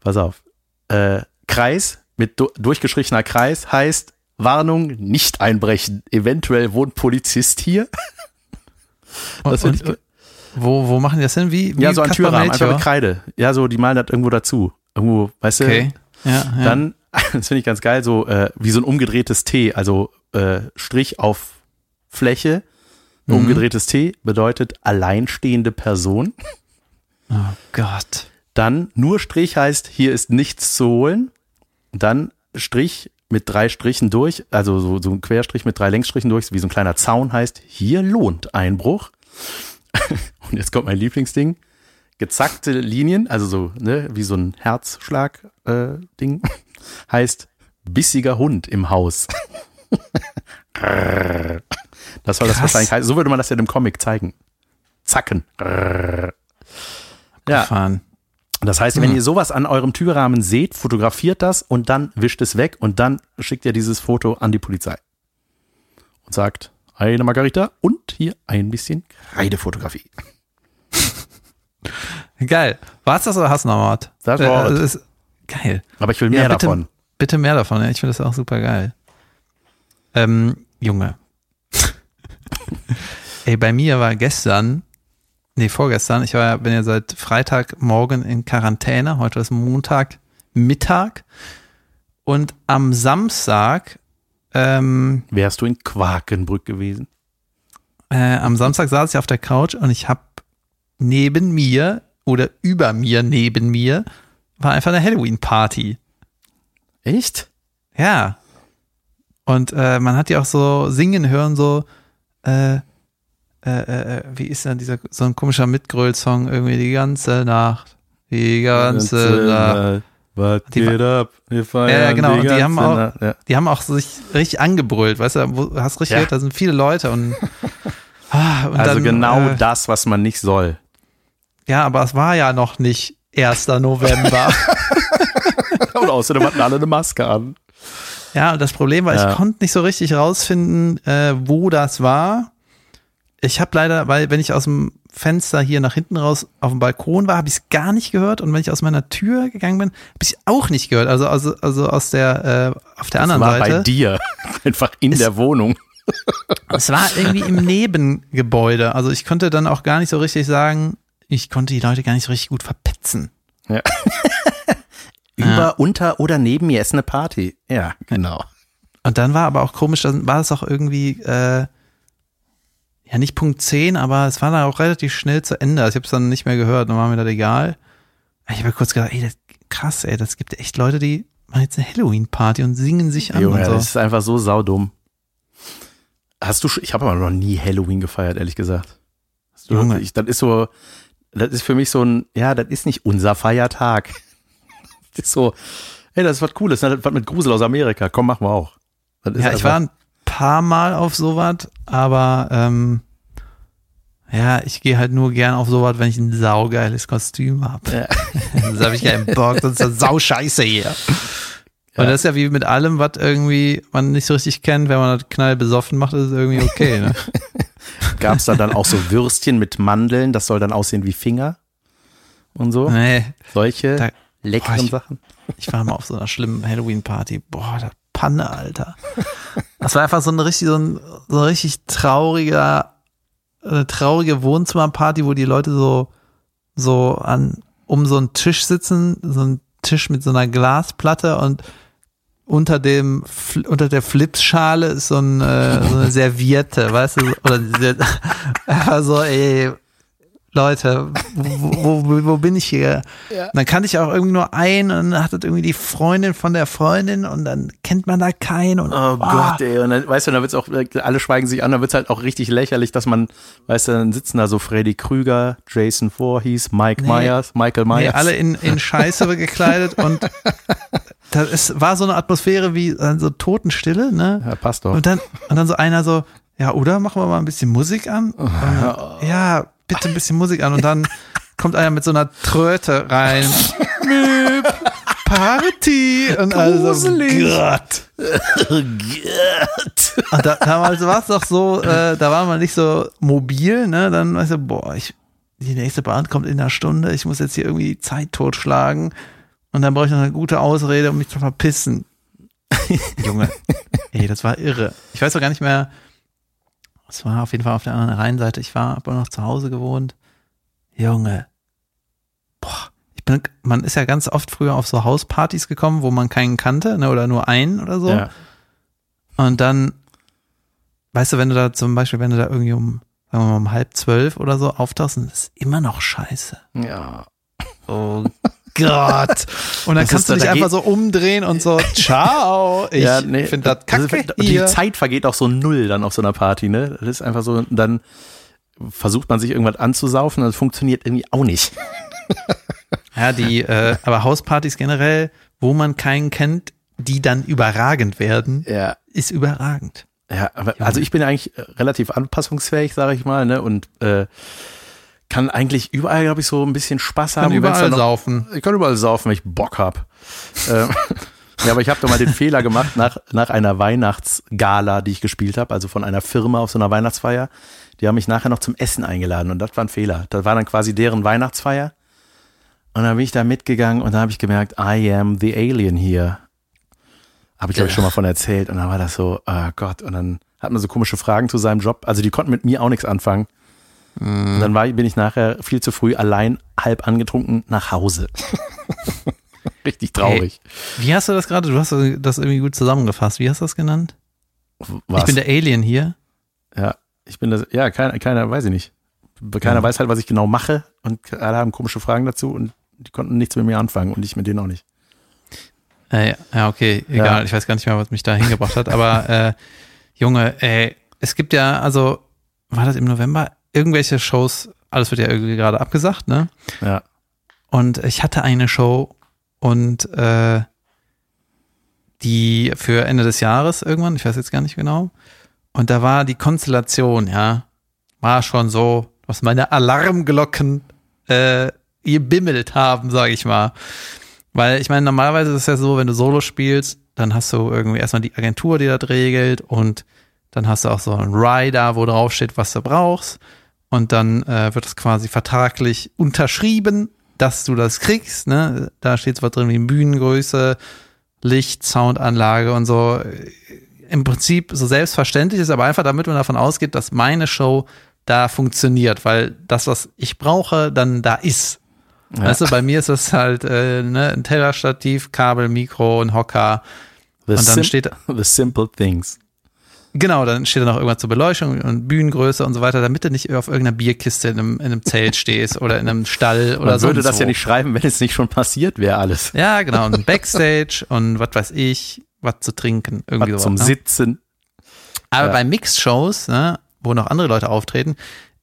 pass auf, äh, Kreis mit du, durchgestrichener Kreis heißt Warnung, nicht einbrechen. Eventuell wohnt Polizist hier. Und, und, und, wo, wo machen die das hin? Wie, wie ja, so ein Kaspar Türrahmen, Melchior? einfach mit Kreide. Ja, so, die malen das irgendwo dazu. Irgendwo, weißt Okay. du? Ja, ja. Dann, *laughs* das finde ich ganz geil, so äh, wie so ein umgedrehtes T, also äh, Strich auf Fläche. Mhm. Umgedrehtes T bedeutet alleinstehende Person. oh Gott. Dann nur Strich heißt, hier ist nichts zu holen. Dann Strich mit drei Strichen durch, also so, so ein Querstrich mit drei Längsstrichen durch, wie so ein kleiner Zaun heißt, hier lohnt Einbruch. *laughs* Und jetzt kommt mein Lieblingsding. Gezackte Linien, also so, ne, wie so ein Herzschlag-Ding, *laughs* heißt bissiger Hund im Haus. *laughs* das soll das Krass. wahrscheinlich heißen. So würde man das ja im Comic zeigen. Zacken. Ja, Gefahren. das heißt, wenn ihr sowas an eurem Türrahmen seht, fotografiert das und dann wischt es weg und dann schickt ihr dieses Foto an die Polizei. Und sagt, eine Margarita und hier ein bisschen Kreidefotografie. *laughs* Geil. War's das oder hast du noch was? Das Äh, war's. das ist geil. Aber ich will mehr Ja, bitte, davon. Bitte mehr davon, ja. Ich finde das auch super geil. Ähm, Junge. *laughs* Ey, bei mir war gestern, nee, vorgestern, ich war, ja- bin ja seit Freitagmorgen in Quarantäne, heute ist Montag Mittag und am Samstag, ähm, Wärst du in Quakenbrück gewesen? äh, am Samstag saß ich auf der Couch und ich habe neben mir oder über mir neben mir war einfach eine Halloween-Party. Echt? Ja. Und äh, man hat die auch so singen hören, so, äh, äh, äh, wie ist denn dieser, so ein komischer Mitgröl-Song, irgendwie die ganze Nacht, die ganze Nacht. Was Die geht ab? Wir feiern Ja, ja, genau. die Und die haben auch- Nacht. Ja. Die haben auch sich richtig angebrüllt, weißt du, wo, hast richtig Ja. gehört, da sind viele Leute und, *laughs* ah, und Also dann, genau äh, das, was man nicht soll. Ja, aber es war ja noch nicht 1. November. *laughs* Und außerdem hatten alle eine Maske an. Ja, und das Problem war, Ja. ich konnte nicht so richtig rausfinden, äh, wo das war. Ich habe leider, weil wenn ich aus dem Fenster hier nach hinten raus auf dem Balkon war, habe ich es gar nicht gehört. Und wenn ich aus meiner Tür gegangen bin, habe ich es auch nicht gehört. Also, also, also aus der, äh, auf der anderen war Seite. bei dir. *laughs* Einfach in Ist- der Wohnung. Es war irgendwie im Nebengebäude. Also ich konnte dann auch gar nicht so richtig sagen, ich konnte die Leute gar nicht so richtig gut verpetzen. *laughs* Über, unter oder neben mir ist eine Party. Ja, genau. Und dann war aber auch komisch, dann war es auch irgendwie, äh, ja nicht Punkt 10, aber es war dann auch relativ schnell zu Ende. Also ich habe es dann nicht mehr gehört, dann war mir das egal. Ich habe kurz gedacht, ey, das, krass, ey, das gibt echt Leute, die machen jetzt eine Halloween-Party und singen sich an Junge, und so. das ist einfach so saudumm. Hast du, schon- ich habe aber noch nie Halloween gefeiert, ehrlich gesagt. Hast du, Junge. Ich, das ist so, das ist für mich so ein, ja, das ist nicht unser Feiertag. *laughs* Das ist so, hey, das ist was Cooles, ne? das ist was mit Grusel aus Amerika. Komm, machen wir auch. Ja, ich war ein paar Mal auf sowas, aber ähm, ja, ich gehe halt nur gern auf sowas, wenn ich ein saugeiles Kostüm habe. Ja. *laughs* Sonst habe ich keinen Bock, sonst ist das sauscheiße hier. Und das ist ja wie mit allem, was irgendwie man nicht so richtig kennt, wenn man das knall besoffen macht, ist es irgendwie okay. Ne? *laughs* Gab's da dann auch so Würstchen mit Mandeln, das soll dann aussehen wie Finger und so. nee, Solche Da- leckeren Boah, ich- Sachen. ich war mal auf so einer schlimmen Halloween-Party. Boah, das Panne, Alter. Das war einfach so ein richtig, so ein, so ein richtig trauriger, eine traurige Wohnzimmerparty, wo die Leute so, so an, um so einen Tisch sitzen, so ein Tisch mit so einer Glasplatte und unter dem, unter der Flipsschale ist so, ein, äh, so eine *laughs* Serviette, weißt du, oder *laughs* so, ey, Leute, wo, wo, wo, bin ich hier? Und dann kannte ich auch irgendwie nur einen und dann hat das irgendwie die Freundin von der Freundin und dann kennt man da keinen und Oh ah, Gott, ey. Und dann, weißt du, dann wird's auch, alle schweigen sich an, dann wird's halt auch richtig lächerlich, dass man, weißt du, dann sitzen da so Freddy Krüger, Jason Voorhees, Mike Nee. Myers, Michael nee, Myers. alle in, in Scheiße *laughs* gekleidet und das ist, war so eine Atmosphäre wie äh, so Totenstille, ne? ja, passt doch. Und dann, und dann so einer so, ja, oder machen wir mal ein bisschen Musik an? *laughs* Und, ja, bitte ein bisschen Musik an. Und dann kommt einer mit so einer Tröte rein. Party. Und also, Gott. Und da, damals war es doch so, äh, da war man nicht so mobil, ne? Dann weißt du, boah, ich, die nächste Bahn kommt in einer Stunde, ich muss jetzt hier irgendwie die Zeit totschlagen. Und dann brauche ich noch eine gute Ausrede, um mich zu verpissen. *laughs* Junge, Ey, das war irre. Ich weiß auch gar nicht mehr, es war auf jeden Fall auf der anderen Rheinseite. Ich war aber noch zu Hause gewohnt. Junge. Boah. Ich bin, man ist ja ganz oft früher auf so Hauspartys gekommen, wo man keinen kannte, ne, oder nur einen oder so. Ja. Und dann, weißt du, wenn du da zum Beispiel, wenn du da irgendwie um, sagen wir mal, um halb zwölf oder so auftauchst, ist immer noch scheiße. ja. Oh Gott. Und dann Das kannst du dich einfach so umdrehen und so, ciao. Ich ja, nee, finde das also, kacke Die hier. Zeit vergeht auch so null dann auf so einer Party, ne? Das ist einfach so, dann versucht man sich irgendwas anzusaufen, das funktioniert irgendwie auch nicht. Ja, die, äh, aber Hauspartys generell, wo man keinen kennt, die dann überragend werden, Ja. ist überragend. Ja, aber, also ich bin eigentlich relativ anpassungsfähig, sage ich mal, ne? Und äh, kann eigentlich überall, glaube ich, so ein bisschen Spaß haben. Kann Und wenn's überall noch- saufen. Ich kann überall saufen, wenn ich Bock hab. *laughs* ähm, ja, aber ich habe doch mal den Fehler gemacht nach, nach einer Weihnachtsgala, die ich gespielt habe, also von einer Firma auf so einer Weihnachtsfeier. Die haben mich nachher noch zum Essen eingeladen und das war ein Fehler. Das war dann quasi deren Weihnachtsfeier. Und dann bin ich da mitgegangen und dann habe ich gemerkt, I am the alien here. Habe ich, glaube ich, schon mal von erzählt. Und dann war das so, oh Gott. Und dann hat man so komische Fragen zu seinem Job. Also die konnten mit mir auch nichts anfangen. Und dann war, bin ich nachher viel zu früh allein, halb angetrunken, nach Hause. *laughs* Richtig traurig. Wie hast du das gerade? Du hast das irgendwie gut zusammengefasst. Wie hast du das genannt? Was? Ich bin der Alien hier. ja, ich bin das, ja, keiner, keiner weiß ich nicht. Keiner Ja. weiß halt, was ich genau mache und alle haben komische Fragen dazu und die konnten nichts mit mir anfangen und ich mit denen auch nicht. Äh, ja, okay, egal. Ja. Ich weiß gar nicht mehr, was mich da hingebracht hat. Aber äh, Junge, ey, es gibt ja, also, war das im November? Irgendwelche Shows, alles wird ja irgendwie gerade abgesagt, ne? Ja. Und ich hatte eine Show und äh, die für Ende des Jahres irgendwann, ich weiß jetzt gar nicht genau. Und da war die Konstellation, ja, war schon so, was meine Alarmglocken äh, gebimmelt haben, sage ich mal. Weil ich meine, normalerweise ist es ja so, wenn du Solo spielst, dann hast du irgendwie erstmal die Agentur, die das regelt und dann hast du auch so einen Rider, wo drauf steht, was du brauchst. Und dann äh, wird es quasi vertraglich unterschrieben, dass du das kriegst. Ne? Da steht zwar drin wie Bühnengröße, Licht, Soundanlage und so. Im Prinzip so selbstverständlich ist, aber einfach damit man davon ausgeht, dass meine Show da funktioniert, weil das, was ich brauche, dann da ist. Ja. Weißt du, bei mir ist das halt äh, ne, ein Tellerstativ, Kabel, Mikro, ein Hocker. The, Und dann steht- *laughs* the simple things. Genau, dann steht da noch irgendwas zur Beleuchtung und Bühnengröße und so weiter, damit du nicht auf irgendeiner Bierkiste in einem, in einem Zelt stehst oder in einem Stall oder Man so. würde das ja nicht schreiben, wenn es nicht schon passiert wäre alles. Ja, genau, und Backstage und was weiß ich, was zu trinken, irgendwie Was sowas. zum ne? Sitzen. Aber Ja. bei Mixed-Shows, ne, wo noch andere Leute auftreten,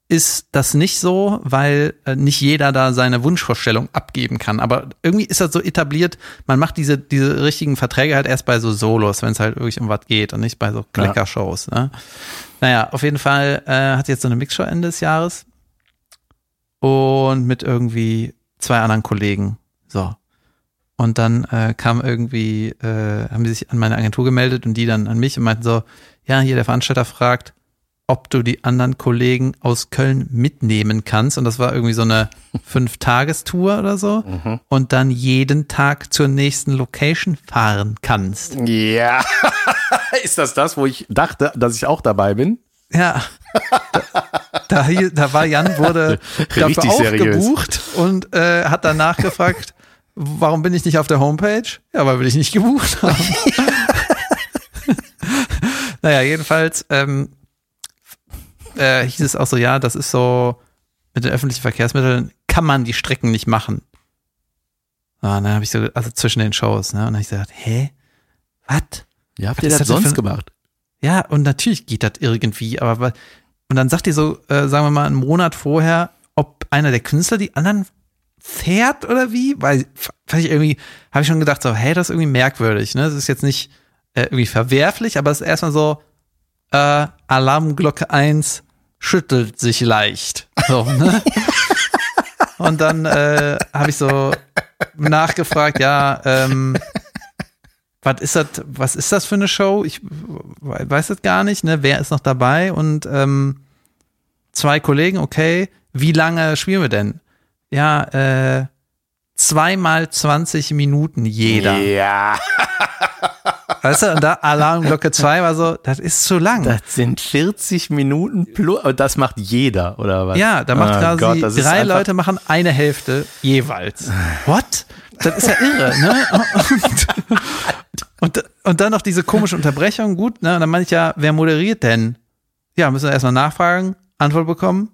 ist das nicht so, weil äh, nicht jeder da seine Wunschvorstellung abgeben kann. Aber irgendwie ist das so etabliert, man macht diese, diese richtigen Verträge halt erst bei so Solos, wenn es halt wirklich um was geht und nicht bei so Kleckershows. Ne? Naja, auf jeden Fall äh, hat jetzt so eine Mixshow Ende des Jahres und mit irgendwie zwei anderen Kollegen. So. Und dann äh, kam irgendwie, äh, haben die sich an meine Agentur gemeldet und die dann an mich und meinten so, ja, hier der Veranstalter fragt, ob du die anderen Kollegen aus Köln mitnehmen kannst. Und das war irgendwie so eine *laughs* Fünf-Tagestour oder so. Und dann jeden Tag zur nächsten Location fahren kannst. Ja. *laughs* Ist das das, wo ich dachte, dass ich auch dabei bin? Ja. *laughs* Da, da, da war Jan, wurde dafür Richtig seriös. aufgebucht und äh, hat danach gefragt, warum bin ich nicht auf der Homepage? Ja, weil wir dich nicht gebucht haben. naja, jedenfalls ähm, äh, hieß es auch so, ja, das ist so, mit den öffentlichen Verkehrsmitteln kann man die Strecken nicht machen. Ah, dann habe ich so, also zwischen den Shows, ne? Und dann habe ich gesagt, hä? Was? Ja, habt ihr das das sonst für gemacht? Ja, und natürlich geht das irgendwie, aber und dann sagt die so, äh, sagen wir mal, einen Monat vorher, ob einer der Künstler die anderen fährt oder wie? Weil fand ich irgendwie, habe ich schon gedacht, so, hey, das ist irgendwie merkwürdig, ne? Das ist jetzt nicht äh, irgendwie verwerflich, aber es ist erstmal so, äh, Alarmglocke 1 schüttelt sich leicht. So, ne? *laughs* Und dann äh, habe ich so nachgefragt, ja, ähm, was ist das, was ist das für eine Show? Ich we- weiß das gar nicht, ne? Wer ist noch dabei? Und ähm, zwei Kollegen, okay. Wie lange spielen wir denn? Ja, äh, zweimal 20 Minuten jeder. Ja. *laughs* Weißt du, und da Alarmglocke 2 war so, das ist zu lang. Das sind 40 Minuten plus, das macht jeder, oder was? ja, da macht Ah, quasi Gott, drei Leute machen eine Hälfte jeweils. What? Das ist ja irre, ne? Und, und, und dann noch diese komische Unterbrechung, gut, ne? Und dann meine ich ja, wer moderiert denn? Ja, müssen wir erstmal nachfragen, Antwort bekommen?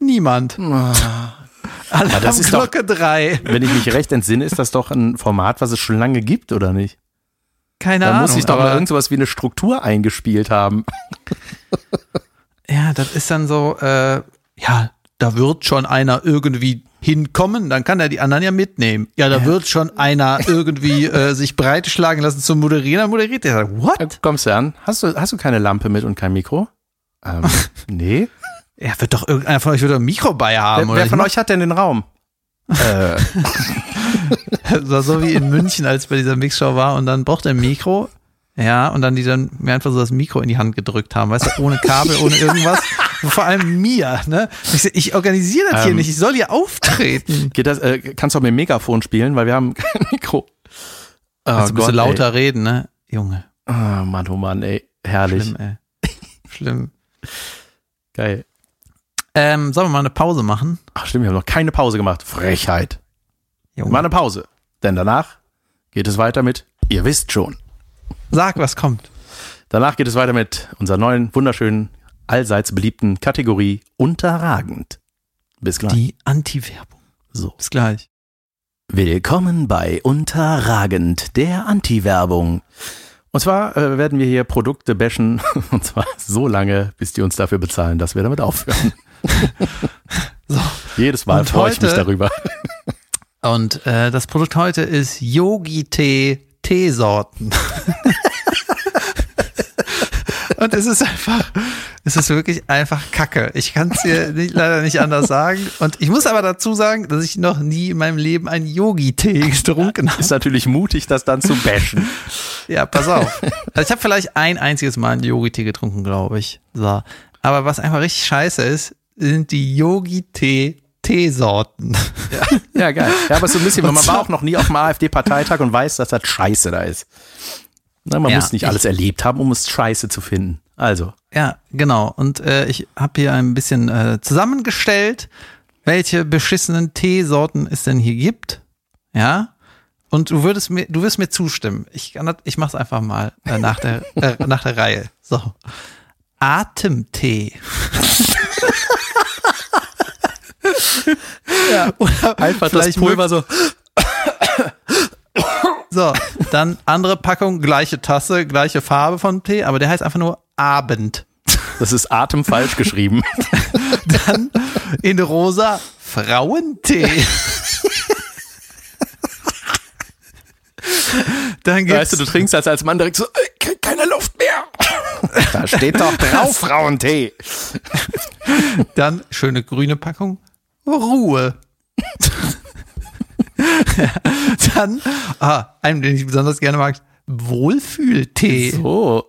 Niemand. das ist doch- Alarmglocke 3. Wenn ich mich recht entsinne, ist das doch ein Format, was es schon lange gibt, oder nicht? Keine Da Ahnung. muss ich doch mal aber- irgend sowas wie eine Struktur eingespielt haben. *laughs* Ja, das ist dann so, äh, ja, da wird schon einer irgendwie hinkommen, dann kann er die anderen ja mitnehmen. Ja, da wird schon einer irgendwie äh, sich breitschlagen lassen zum Moderieren, dann moderiert der. What? Kommst du an? Hast du, hast du keine Lampe mit und kein Mikro? Ähm, *laughs* nee. Ja, wird doch irgendeiner von euch wird doch ein Mikro bei haben. Wer, oder wer von euch hat denn den Raum? Äh, *laughs* Das war so wie in München, als ich bei dieser Mixshow war und dann braucht er ein Mikro. Ja, und dann die dann mir einfach so das Mikro in die Hand gedrückt haben, weißt du, ohne Kabel, ohne irgendwas. Vor allem mir, ne? Ich, ich organisiere das hier Ähm. nicht, ich soll hier auftreten. geht das, äh, kannst du auch mit dem Megafon spielen, weil wir haben *laughs* kein Mikro. Oh, Also bisschen Gott, lauter reden, ne? Junge, Ey. Oh Mann, oh Mann, ey. Herrlich. schlimm, ey. *laughs* Schlimm. Geil. Ähm, sollen wir mal eine Pause machen? Ach stimmt, wir haben noch keine Pause gemacht. Frechheit. Junge. Mal eine Pause. Denn danach geht es weiter mit, ihr wisst schon. Sag, was kommt. Danach geht es weiter mit unserer neuen, wunderschönen, allseits beliebten Kategorie Unterragend. Bis gleich. Die Anti-Werbung. So. Bis gleich. Willkommen bei Unterragend, der Anti-Werbung. Und zwar äh, werden wir hier Produkte bashen, *laughs* und zwar so lange, bis die uns dafür bezahlen, dass wir damit aufhören. *laughs* So. Jedes Mal Und freue ich mich darüber. *laughs* Und äh, das Produkt heute ist Yogi-Tee Teesorten. *laughs* Und es ist einfach, es ist wirklich einfach Kacke. Ich kann es dir nicht, leider nicht anders sagen. Und ich muss aber dazu sagen, dass ich noch nie in meinem Leben einen Yogi-Tee getrunken habe. Ist natürlich mutig, das dann zu bashen. Ja, pass auf. Also ich habe vielleicht ein einziges Mal einen Yogi-Tee getrunken, glaube ich. So. Aber was einfach richtig scheiße ist, sind die Yogi-Tee Teesorten. Ja, geil. Ja, aber so ein bisschen, *laughs* man war auch noch nie auf dem AfD-Parteitag und weiß, dass das scheiße da ist. Na, man Ja, muss nicht ich- alles erlebt haben, um es scheiße zu finden. Also, Ja, genau. Und äh, ich habe hier ein bisschen äh, zusammengestellt, welche beschissenen Teesorten es denn hier gibt. Ja. Und du würdest mir, du wirst mir zustimmen. Ich, kann das- ich mach's einfach mal äh, nach, der, äh, nach der Reihe. So. Atemtee. *laughs* ja, oder einfach vielleicht das Pulver so. So, dann andere Packung, gleiche Tasse, gleiche Farbe von Tee, aber der heißt einfach nur Abend. Das ist atemfalsch geschrieben. *laughs* Dann in rosa Frauentee. Dann gibt's Weißt du, du trinkst das als Mann direkt so, äh, ke- keine Luft mehr. Da steht doch drauf, Frauentee. dann schöne grüne Packung Ruhe. *laughs* dann ah, einen, den ich besonders gerne mag, Wohlfühltee. So.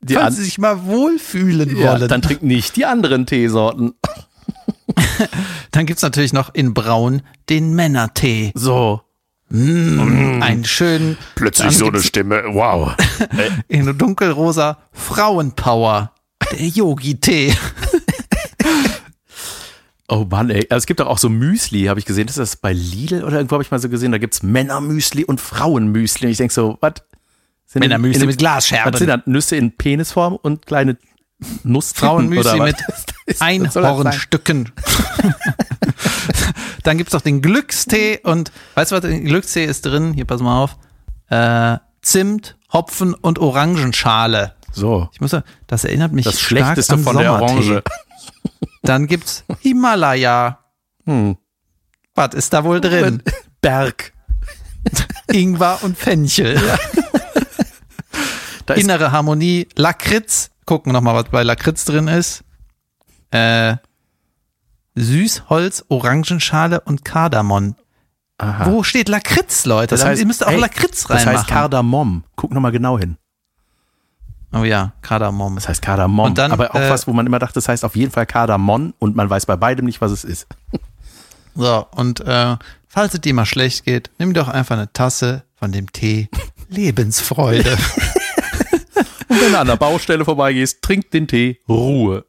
Die Falls Sie sich mal wohlfühlen ja, wollen. dann trink nicht die anderen Teesorten. *laughs* Dann gibt's natürlich noch in Braun den Männertee. So. Einen schönen, Plötzlich so eine Stimme. Wow. *laughs* in dunkelrosa Frauenpower. Der Yogi-Tee. Oh Mann, ey. Also es gibt doch auch so Müsli, habe ich gesehen. Ist das bei Lidl oder irgendwo habe ich mal so gesehen? Da gibt's Männermüsli und Frauenmüsli. Und ich denk so, was? Sind Männermüsli mit Glasscherben. Was sind das? Nüsse in Penisform und kleine Nuss Frauenmüsli mit? *laughs* Einhornstücken. *laughs* Dann gibt's noch den Glückstee und weißt du was, in Glückstee ist drin? Hier, pass mal auf. Äh, Zimt, Hopfen und Orangenschale. So. Ich muss sagen, das erinnert mich Das stark Schlechteste an von der. Orange. Dann gibt's Himalaya. Hm. Was ist da wohl drin? *laughs* Berg. Ingwer und Fenchel. *laughs* Ist Innere Harmonie, Lakritz. Gucken wir noch mal, was bei Lakritz drin ist. Äh, Süßholz, Orangenschale und Kardamom. Aha. Wo steht Lakritz, Leute? Das heißt, ihr müsst auch ey, Lakritz Das reinmachen. heißt Kardamom. Guck nochmal genau hin. Oh ja, Kardamom. Das heißt Kardamom. Und dann, aber auch äh, was, wo man immer dachte, das heißt auf jeden Fall Kardamom und man weiß bei beidem nicht, was es ist. So, und äh, falls es dir mal schlecht geht, nimm doch einfach eine Tasse von dem Tee *laughs* Lebensfreude. *laughs* Und wenn du an der Baustelle vorbeigehst, trink den Tee, Ruhe.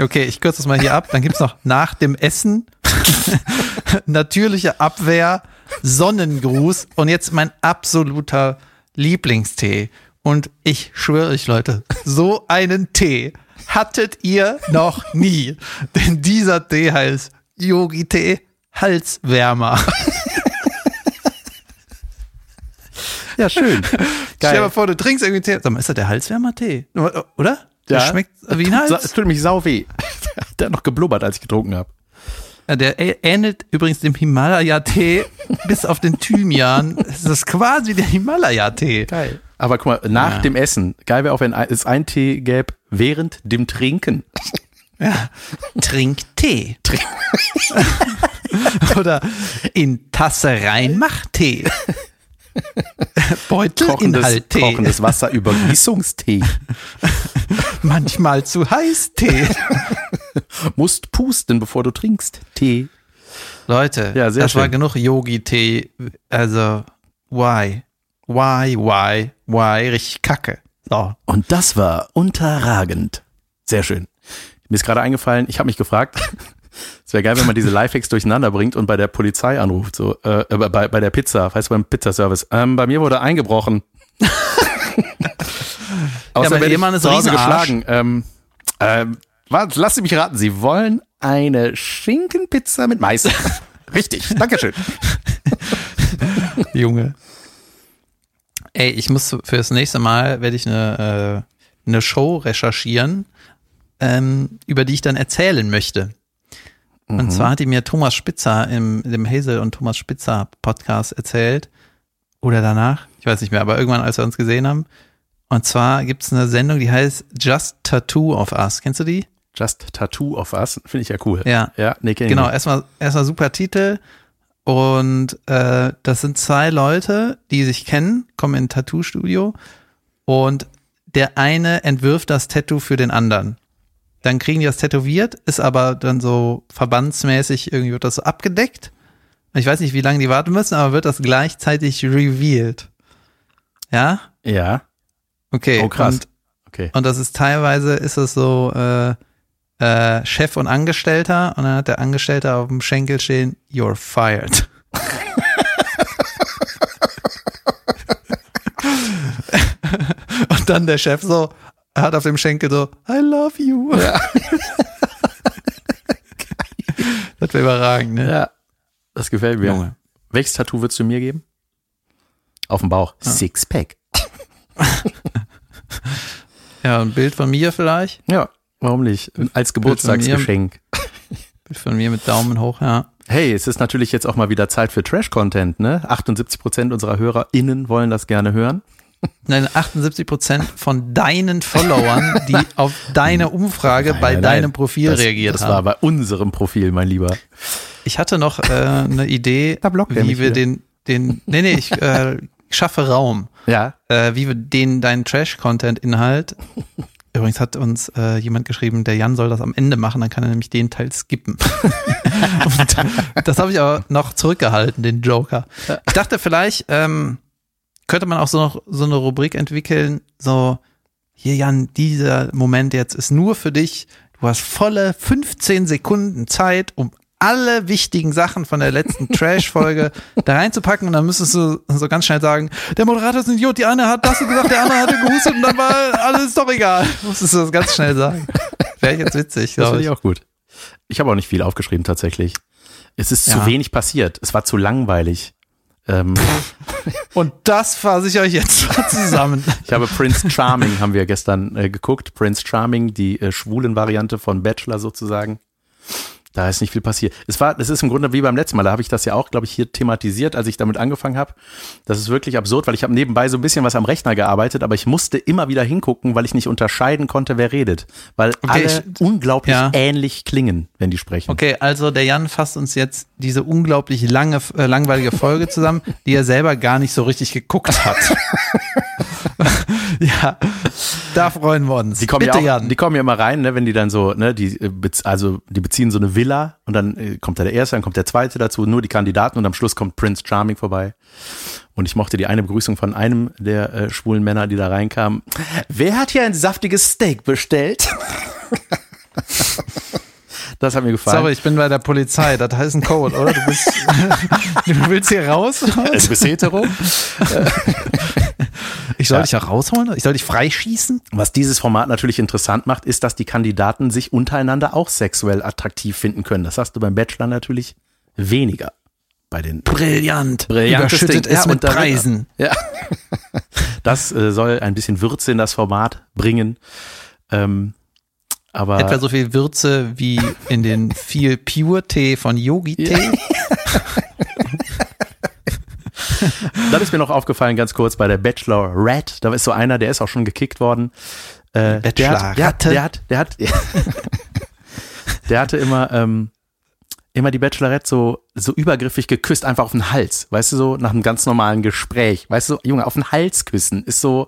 Okay, ich kürze das mal hier ab. Dann gibt's noch nach dem Essen *laughs* natürliche Abwehr, Sonnengruß und jetzt mein absoluter Lieblingstee. Und ich schwöre euch, Leute, so einen Tee hattet ihr noch nie. *laughs* Denn dieser Tee heißt Yogi-Tee Halswärmer. Ja, schön. *laughs* Stell dir mal vor, du trinkst irgendwie Tee. Sag mal, ist das der Halswärmer-Tee? Oder? Der Ja. schmeckt wie ein Hals. Es tut mich sau weh. *laughs* Der hat noch geblubbert, als ich getrunken habe. Ja, der ähnelt übrigens dem Himalaya-Tee bis auf den Thymian. Es ist quasi der Himalaya-Tee. Geil. Aber guck mal, nach Ja. dem Essen, geil wäre auch, wenn es einen Tee gäbe während dem Trinken. *laughs* Ja. Trink Tee. *laughs* Oder in Tasse rein, mach Tee. *laughs* Kochendes, Beutelinhalt Tee. kochendes Wasser, Übergießungstee. Manchmal zu heiß Tee. Musst pusten, bevor du trinkst. Tee. Leute, Ja, das war schön. genug Yogi-Tee. Also, why? Why, why, why? Richtig kacke. So. Und das war unterragend. Sehr schön. Mir ist gerade eingefallen, ich habe mich gefragt, *laughs* es wäre geil, wenn man diese Lifehacks durcheinander bringt und bei der Polizei anruft, so äh, äh, bei, bei der Pizza, weißt du, beim Pizzaservice. Ähm, bei mir wurde eingebrochen. *laughs* Außer ich Ehemann ist zu Hause geschlagen. Ähm, ähm, lassen Sie mich raten, Sie wollen eine Schinkenpizza mit Mais. *laughs* Richtig, Dankeschön. Junge. Ey, ich muss fürs nächste Mal, werde ich eine, äh, eine Show recherchieren, ähm, über die ich dann erzählen möchte. Und zwar hat die mir Thomas Spitzer im, dem Hazel und Thomas Spitzer Podcast erzählt. Oder danach, ich weiß nicht mehr, aber irgendwann, als wir uns gesehen haben. Und zwar gibt's eine Sendung, die heißt Just Tattoo of Us. Kennst du die? Just Tattoo of Us, finde ich ja cool. Ja. Ja, nee, kenn ich Genau, erstmal erstmal super Titel. Und äh, das sind zwei Leute, die sich kennen, kommen in ein Tattoo-Studio und der eine entwirft das Tattoo für den anderen. Dann kriegen die das tätowiert, ist aber dann so verbandsmäßig, irgendwie wird das so abgedeckt. Ich weiß nicht, wie lange die warten müssen, aber wird das gleichzeitig revealed. Ja? Ja, Okay. oh krass. Und okay. und das ist teilweise, ist es so äh, äh, Chef und Angestellter und dann hat der Angestellte auf dem Schenkel stehen, you're fired. *laughs* und dann der Chef so, hat auf dem Schenkel so, I love you. *laughs* das wäre überragend, ne? Ja, das gefällt mir. Junge. Welches Tattoo würdest du mir geben? Auf dem Bauch. Sixpack. *laughs* Ja, ein Bild von mir vielleicht. Ja, warum nicht? Als Geburtstagsgeschenk. Bild von mir mit Daumen hoch, ja. Hey, es ist natürlich jetzt auch mal wieder Zeit für Trash-Content, ne? 78 Prozent unserer HörerInnen wollen das gerne hören. Nein, 78 Prozent von deinen Followern, die auf deine Umfrage bei Nein, nein, deinem nein. Profil das, reagiert Das haben. war bei unserem Profil, mein Lieber. Ich hatte noch äh, eine Idee, wie wir den, den, nee, nee, ich äh, *laughs* schaffe Raum, Ja. äh, wie wir den, deinen Trash-Content-Inhalt, übrigens hat uns äh, jemand geschrieben, der Jan soll das am Ende machen, dann kann er nämlich den Teil skippen. *laughs* Das habe ich aber noch zurückgehalten, den Joker. Ich dachte vielleicht, ähm, könnte man auch so noch so eine Rubrik entwickeln, so, hier Jan, dieser Moment jetzt ist nur für dich, du hast volle 15 Sekunden Zeit, um alle wichtigen Sachen von der letzten *laughs* Trash-Folge da reinzupacken und dann müsstest du so ganz schnell sagen, der Moderator ist ein Idiot, die eine hat das gesagt, der andere hatte gehustet und dann war alles doch egal. Musstest du das ganz schnell sagen. Wäre jetzt witzig, Das finde ich. ich auch gut. Ich habe auch nicht viel aufgeschrieben tatsächlich. Es ist Ja. zu wenig passiert. Es war zu langweilig. Ähm, *laughs* Und das fasse ich euch jetzt mal zusammen. *laughs* ich habe Prince Charming, haben wir gestern äh, geguckt. Prince Charming, die äh, schwulen Variante von Bachelor sozusagen. Da ist nicht viel passiert. Es war, es ist im Grunde wie beim letzten Mal. Da habe ich das ja auch, glaube ich, hier thematisiert, als ich damit angefangen habe. Das ist wirklich absurd, weil ich habe nebenbei so ein bisschen was am Rechner gearbeitet, aber ich musste immer wieder hingucken, weil ich nicht unterscheiden konnte, wer redet. Weil Okay, alle ich- unglaublich ja. ähnlich klingen, wenn die sprechen. Okay, also der Jan fasst uns jetzt diese unglaublich lange, äh, langweilige Folge zusammen, die er selber gar nicht so richtig geguckt hat. *laughs* *laughs* ja, da freuen wir uns. Die kommen, Bitte, ja auch, die kommen ja immer rein, ne, wenn die dann so, ne, die, äh, also die beziehen so eine Villa und dann äh, kommt da der erste, dann kommt der zweite dazu, nur die Kandidaten und am Schluss kommt Prince Charming vorbei. Und ich mochte die eine Begrüßung von einem der äh, schwulen Männer, die da reinkamen. Wer hat hier ein saftiges Steak bestellt? *laughs* das hat mir gefallen. Sorry, ich bin bei der Polizei. Das heißt ein Code, oder? Du, bist, *laughs* du willst hier raus? Äh, Du bist hetero? Ich soll Ja. dich auch rausholen? Ich soll dich freischießen? Was dieses Format natürlich interessant macht, ist, dass die Kandidaten sich untereinander auch sexuell attraktiv finden können. Das hast du beim Bachelor natürlich weniger. Bei den Brillant. Brillantes Überschüttet Ding. es Ja, mit Preisen. Ja. *laughs* Das äh, soll ein bisschen Würze in das Format bringen. Ähm, aber Etwa so viel Würze wie in den viel Pure-Tee von Yogi-Tee. *laughs* *laughs* dann ist mir noch aufgefallen, ganz kurz, bei der Bachelor Red, da ist so einer, der ist auch schon gekickt worden. Äh, der, hat, der, hat, der hat, der *laughs* hat, der hatte immer, ähm, immer die Bachelorette so, so übergriffig geküsst, einfach auf den Hals. Weißt du, so nach einem ganz normalen Gespräch. Weißt du, Junge, auf den Hals küssen ist so,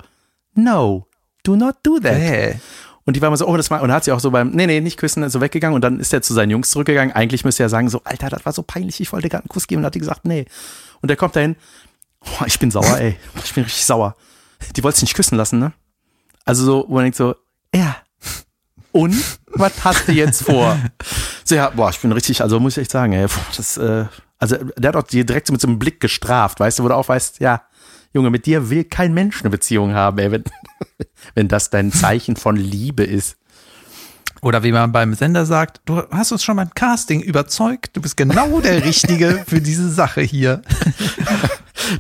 no, do not do that. Hey. Und die war immer so, oh, das war, und dann hat sie auch so beim, nee, nee, nicht küssen, so weggegangen. Und dann ist er zu seinen Jungs zurückgegangen. Eigentlich müsste er sagen, so, Alter, das war so peinlich, ich wollte gerade einen Kuss geben. Und hat die gesagt, nee. Und der kommt dahin, oh, ich bin sauer, ey. Ich bin richtig sauer. Die wollte sich nicht küssen lassen, ne? Also so, wo man denkt so, ja. Und? Was hast du jetzt vor? So, ja, boah, ich bin richtig, also muss ich echt sagen, ey, boah, das, äh, also der hat auch die direkt so mit so einem Blick gestraft, weißt du, wo du auch weißt, ja, Junge, mit dir will kein Mensch eine Beziehung haben, ey, wenn, *laughs* wenn das dein Zeichen von Liebe ist. Oder wie man beim Sender sagt, du hast uns schon beim Casting überzeugt, du bist genau der *laughs* Richtige für diese Sache hier. *laughs*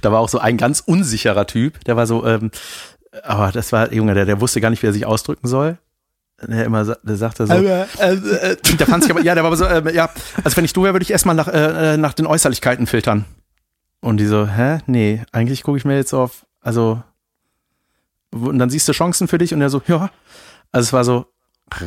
Da war auch so ein ganz unsicherer Typ, der war so, ähm, aber das war, Junge, der, der wusste gar nicht, wie er sich ausdrücken soll. Der immer, der sagte so, äh, der fand sich aber, ja, der war aber so, ähm, ja, also wenn ich du wäre, würde ich erstmal nach, äh, äh, nach den Äußerlichkeiten filtern. Und die so, hä? Nee, eigentlich gucke ich mir jetzt auf, also, und dann siehst du Chancen für dich und er so, ja. Also es war so,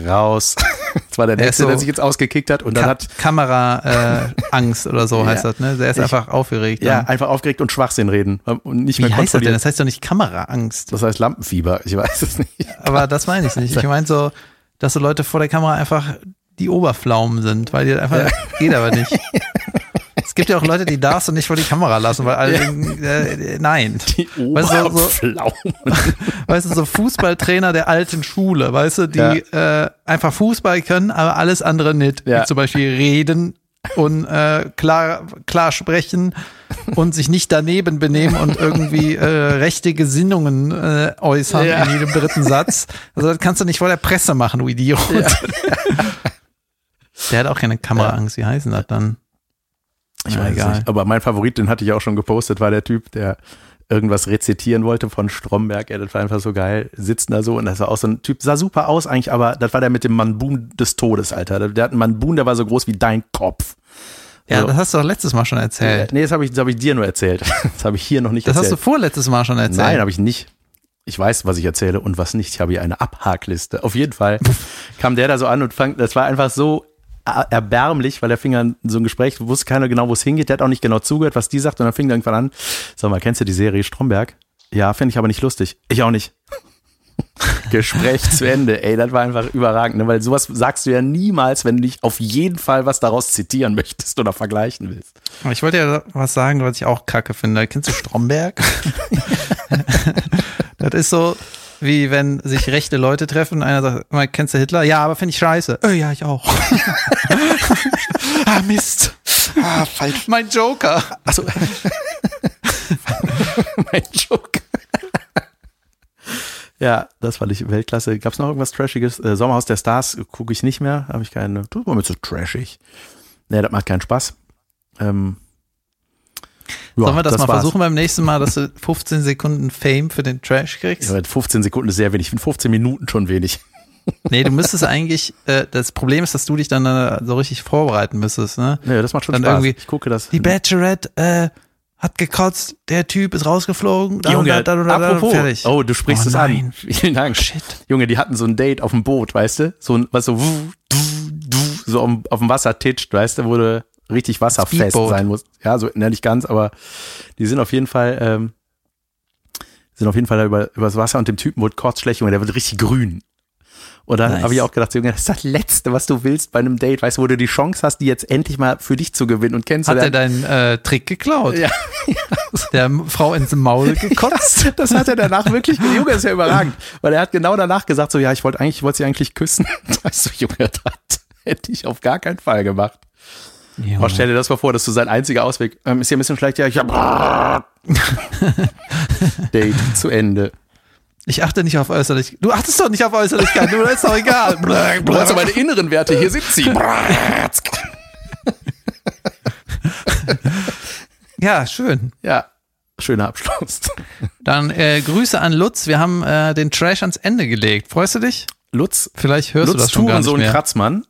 raus. *laughs* Das war der Er Nächste, der so- sich jetzt ausgekickt hat und dann Ka hat, Kamera äh, Angst oder so *laughs* Ja. heißt das, ne? Der ist Ich- einfach aufgeregt. ja, dann. einfach aufgeregt und Schwachsinn reden und nicht Wie mehr heißt das denn? Das heißt doch nicht Kameraangst. Das heißt Lampenfieber, ich weiß es nicht. Aber das meine ich nicht. Ich meine so, dass so Leute vor der Kamera einfach die Oberpflaumen sind, weil die einfach, geht aber nicht. *laughs* Es gibt ja auch Leute, die darfst du nicht vor die Kamera lassen, weil alle, denken, äh, nein. *laughs* Die Weißt du, so-. *laughs* Weißt du, so Fußballtrainer der alten Schule, weißt du, die äh, einfach Fußball können, aber alles andere nicht. Ja. Wie zum Beispiel reden und äh, klar, klar sprechen und sich nicht daneben benehmen und irgendwie äh, rechte Gesinnungen äh, äußern Ja. in jedem dritten Satz. Also das kannst du nicht vor der Presse machen, du Idiot. *laughs* Der hat auch keine Kameraangst. Wie heißen das dann? Ich weiß egal. nicht. Aber mein Favorit, den hatte ich auch schon gepostet, war der Typ, der irgendwas rezitieren wollte von Stromberg. Ja, das war einfach so geil. Sitzt da so und das war auch so ein Typ, sah super aus eigentlich, aber das war der mit dem Manbun des Todes, Alter. Der, hat einen Manbun, der war so groß wie dein Kopf. Ja, So. das hast du doch letztes Mal schon erzählt. Nee, das habe ich, das hab ich dir nur erzählt. *laughs* Das habe ich hier noch nicht Das hast du erzählt. vorletztes Mal schon erzählt. Nein, habe ich nicht. Ich weiß, was ich erzähle und was nicht. Ich habe hier eine Abhakliste. Auf jeden Fall *laughs* kam der da so an und fang, das war einfach so erbärmlich, weil er fing an so ein Gespräch, wusste keiner genau, wo es hingeht. Der hat auch nicht genau zugehört, was die sagt und dann fing er irgendwann an. Sag mal, kennst du die Serie Stromberg? Ja, finde ich aber nicht lustig. Ich auch nicht. *laughs* Gespräch zu Ende. Ey, das war einfach überragend, ne? weil sowas sagst du ja niemals, wenn du nicht auf jeden Fall was daraus zitieren möchtest oder vergleichen willst. Aber Ich wollte ja was sagen, was ich auch kacke finde. Kennst du Stromberg? *laughs* das ist so, wie wenn sich rechte Leute treffen. Einer sagt, "Mal, kennst du Hitler? Ja, aber finde ich scheiße. Äh, ja, ich auch. *laughs* ah, Mist. Ah, falsch. Mein Joker. Achso. *laughs* mein Joke. ja, das fand ich Weltklasse. Gab es noch irgendwas Trashiges? Äh, Sommerhaus der Stars gucke ich nicht mehr. Habe ich keine. Tut mir mit so trashig. Nee, das macht keinen Spaß. Ähm, ja, Sollen wir das, mal war's. versuchen beim nächsten Mal, dass du *laughs* 15 Sekunden Fame für den Trash kriegst? Ja, 15 Sekunden ist sehr wenig. Ich finde 15 Minuten schon wenig. *laughs* Nee, du müsstest eigentlich, äh, das Problem ist, dass du dich dann äh, so richtig vorbereiten müsstest, ne? Nee, das macht schon Dann Spaß. irgendwie ich gucke das. Die Bachelorette, äh, hat gekotzt, der Typ ist rausgeflogen, da Junge, da, da, da, apropos. fertig. Oh, du sprichst Oh es an. *laughs* Vielen Dank. Shit. Junge, die hatten so ein Date auf dem Boot, weißt du? So ein, was so, wuh, du, du, so auf, auf dem Wasser titscht, weißt du, du richtig wasserfest Speedboat. sein musst. Ja, so, ne, nicht ganz, aber die sind auf jeden Fall ähm, Sind auf jeden Fall da über, übers Wasser und dem Typen wurde kurz schlecht und der wird richtig grün. Und dann Nice. habe ich auch gedacht, Junge, das ist das Letzte, was du willst bei einem Date, weißt du, wo du die Chance hast, die jetzt endlich mal für dich zu gewinnen und Hat er deinen äh, Trick geklaut? Ja. *laughs* Der Frau ins Maul *laughs* gekotzt? Das hat er danach wirklich, Junge, ist ja überragend. *laughs* Weil er hat genau danach gesagt, so, ja, ich wollte eigentlich, ich wollte sie eigentlich küssen. Weißt du, Junge, das hätte ich auf gar keinen Fall gemacht. Oh, stell dir das mal vor, das ist so sein einziger Ausweg. Ähm, ist hier ein bisschen schlecht, ja, ich hab *laughs* Date zu Ende. Ich achte nicht auf Äußerlichkeit. Du achtest doch nicht auf Äußerlichkeit, du, ist doch egal. *laughs* Du hast ja meine *laughs* inneren Werte, hier sind sie. Ja, schön. ja, schöner Abschluss. Dann äh, Grüße an Lutz. Wir haben äh, den Trash ans Ende gelegt. Freust du dich? Lutz, Vielleicht hörst du Lutz das schon gar nicht mehr. Kratzmann.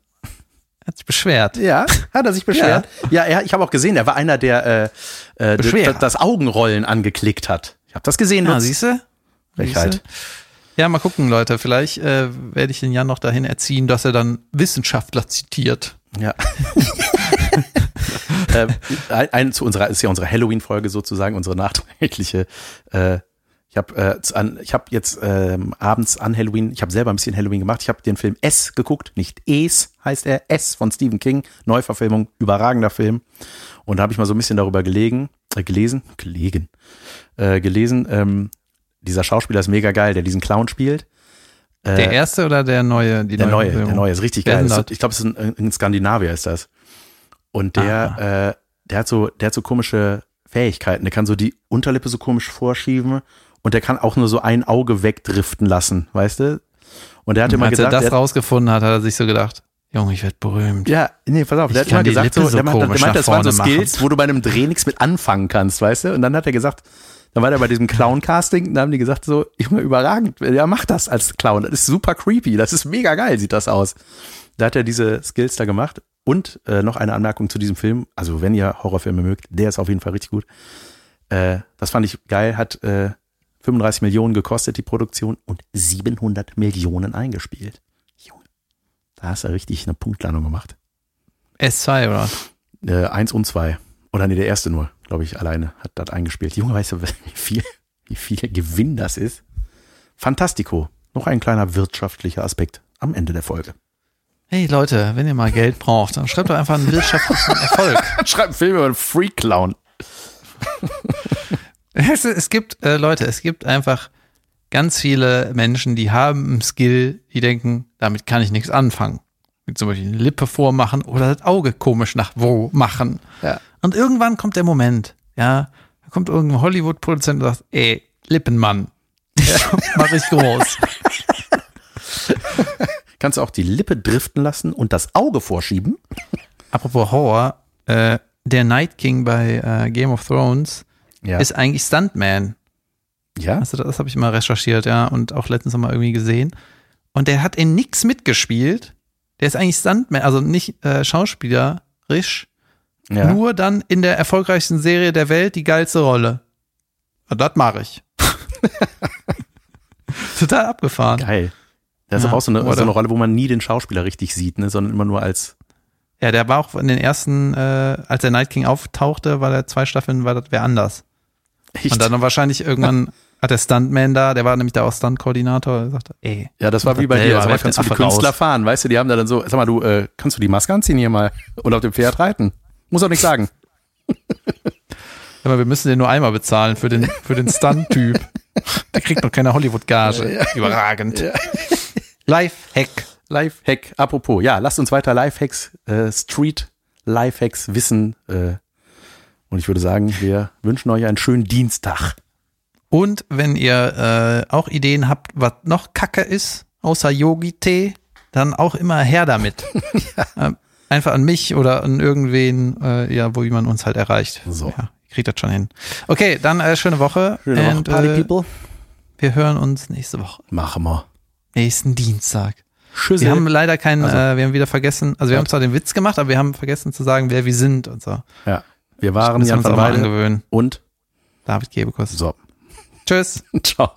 Hat sich beschwert. Ja, hat er sich *laughs* beschwert? Ja, er, ich habe auch gesehen, er war einer, der äh, äh, das, das Augenrollen angeklickt hat. Ich habe das gesehen, Ja, Lutz. siehst du? Frechheit. Ja, mal gucken, Leute. Vielleicht äh, werde ich den Jan noch dahin erziehen, dass er dann Wissenschaftler zitiert. Ja. *laughs* äh, ein, ein zu unserer ist ja unsere Halloween-Folge sozusagen, unsere nachträgliche. Äh, ich habe äh, an, ich habe jetzt ähm, abends an Halloween, ich habe selber ein bisschen Halloween gemacht. Ich habe den Film S geguckt, nicht Es heißt er, S von Stephen King, Neuverfilmung, überragender Film. Und da habe ich mal so ein bisschen darüber gelegen, äh, gelesen, gelegen, äh, gelesen. Ähm, dieser Schauspieler ist mega geil, der diesen Clown spielt. Äh, Der erste oder der neue? Der neue, Verfilmung? der neue ist richtig geil. ist ich glaube, es ist ein, in Skandinavier ist das. Und der, äh, der hat so, der hat so komische Fähigkeiten. Der kann so die Unterlippe so komisch vorschieben und der kann auch nur so ein Auge wegdriften lassen, weißt du? Und der hat immer Als er das der, rausgefunden hat, hat er sich so gedacht, Junge, ich werde berühmt. ja, nee, pass auf, der Ich hat immer gesagt, Lippe so, so der, meint- der meint, das waren so Skills, machen. wo du bei einem Dreh nichts mit anfangen kannst, weißt du? Und dann hat er gesagt, dann war der bei diesem Clown-Casting, da haben die gesagt so, Junge, überragend, ja, mach das als Clown, das ist super creepy, das ist mega geil, sieht das aus. Da hat er diese Skills da gemacht. Und äh, noch eine Anmerkung zu diesem Film, also wenn ihr Horrorfilme mögt, der ist auf jeden Fall richtig gut. Äh, das fand ich geil, hat äh, 35 Millionen gekostet, die Produktion, und 700 Millionen eingespielt. Junge, da hast du richtig eine Punktlandung gemacht. S2 oder? Äh, eins und zwei. Oder nee, der erste nur, glaube ich, alleine hat das eingespielt. Junge, weißt du, *laughs* wie viel, wie viel Gewinn das ist? Fantastico. Noch ein kleiner wirtschaftlicher Aspekt am Ende der Folge. Hey Leute, wenn ihr mal Geld braucht, dann schreibt doch einfach einen wirtschaftlichen *laughs* Erfolg. Schreib einen Film über einen Freak Clown. *laughs* *laughs* Es, es gibt, äh, Leute, es gibt einfach ganz viele Menschen, die haben einen Skill, die denken, damit kann ich nichts anfangen. Wie zum Beispiel eine Lippe vormachen oder das Auge komisch nach wo machen. Ja. Und irgendwann kommt der Moment, ja, da kommt irgendein Hollywood-Produzent und sagt, ey, Lippenmann, *laughs* mach ich groß. *laughs* Kannst du auch die Lippe driften lassen und das Auge vorschieben? Apropos Horror, äh, der Night King bei äh, Game of Thrones Ja. ist eigentlich Stuntman. ja? Also das habe ich mal recherchiert, ja, und auch letztens noch mal irgendwie gesehen. Und der hat in nix mitgespielt. Der ist eigentlich Stuntman, also nicht äh, schauspielerisch, ja. nur dann in der erfolgreichsten Serie der Welt die geilste Rolle. Ja, das mache ich. *laughs* Total abgefahren. Geil. Das ist Ja, aber auch so eine, so eine Rolle, wo man nie den Schauspieler richtig sieht, ne, sondern immer nur als. Ja, der war auch in den ersten, äh, als der Night King auftauchte, war der zwei Staffeln, war das wer anders. Echt? Und dann wahrscheinlich irgendwann hat der Stuntman da, der war nämlich da auch Stunt-Koordinator, der sagte, ey, ja, das war wie bei dir. Also, werf kannst du die Affe raus. Künstler fahren, weißt du, die haben da dann so, sag mal, du, äh, kannst du die Maske anziehen hier mal und auf dem Pferd reiten? Muss auch nichts sagen. *laughs* Aber wir müssen den nur einmal bezahlen für den, für den Stunt-Typ. *laughs* Der kriegt noch keine Hollywood-Gage. Überragend. Live-Hack. Lifehack, apropos, ja, lasst uns weiter Lifehacks, äh, Street Lifehacks wissen. Äh, und ich würde sagen, wir wünschen euch einen schönen Dienstag. Und wenn ihr äh, auch Ideen habt, was noch Kacke ist, außer Yogi-Tee, dann auch immer her damit. *laughs* ähm, einfach an mich oder an irgendwen, äh, ja, wo man uns halt erreicht. So. Ja, kriegt das schon hin. Okay, dann äh, schöne Woche. Schöne Woche, Und, Party äh, People. Wir hören uns nächste Woche. Machen wir. Nächsten Dienstag. Schüssel. Wir haben leider keinen, Also. äh, wir haben wieder vergessen, also wir Ja. haben zwar den Witz gemacht, aber wir haben vergessen zu sagen, wer wir sind und so. ja, wir waren Jan van Weide und David Gebekus. so. Tschüss. *laughs* Ciao.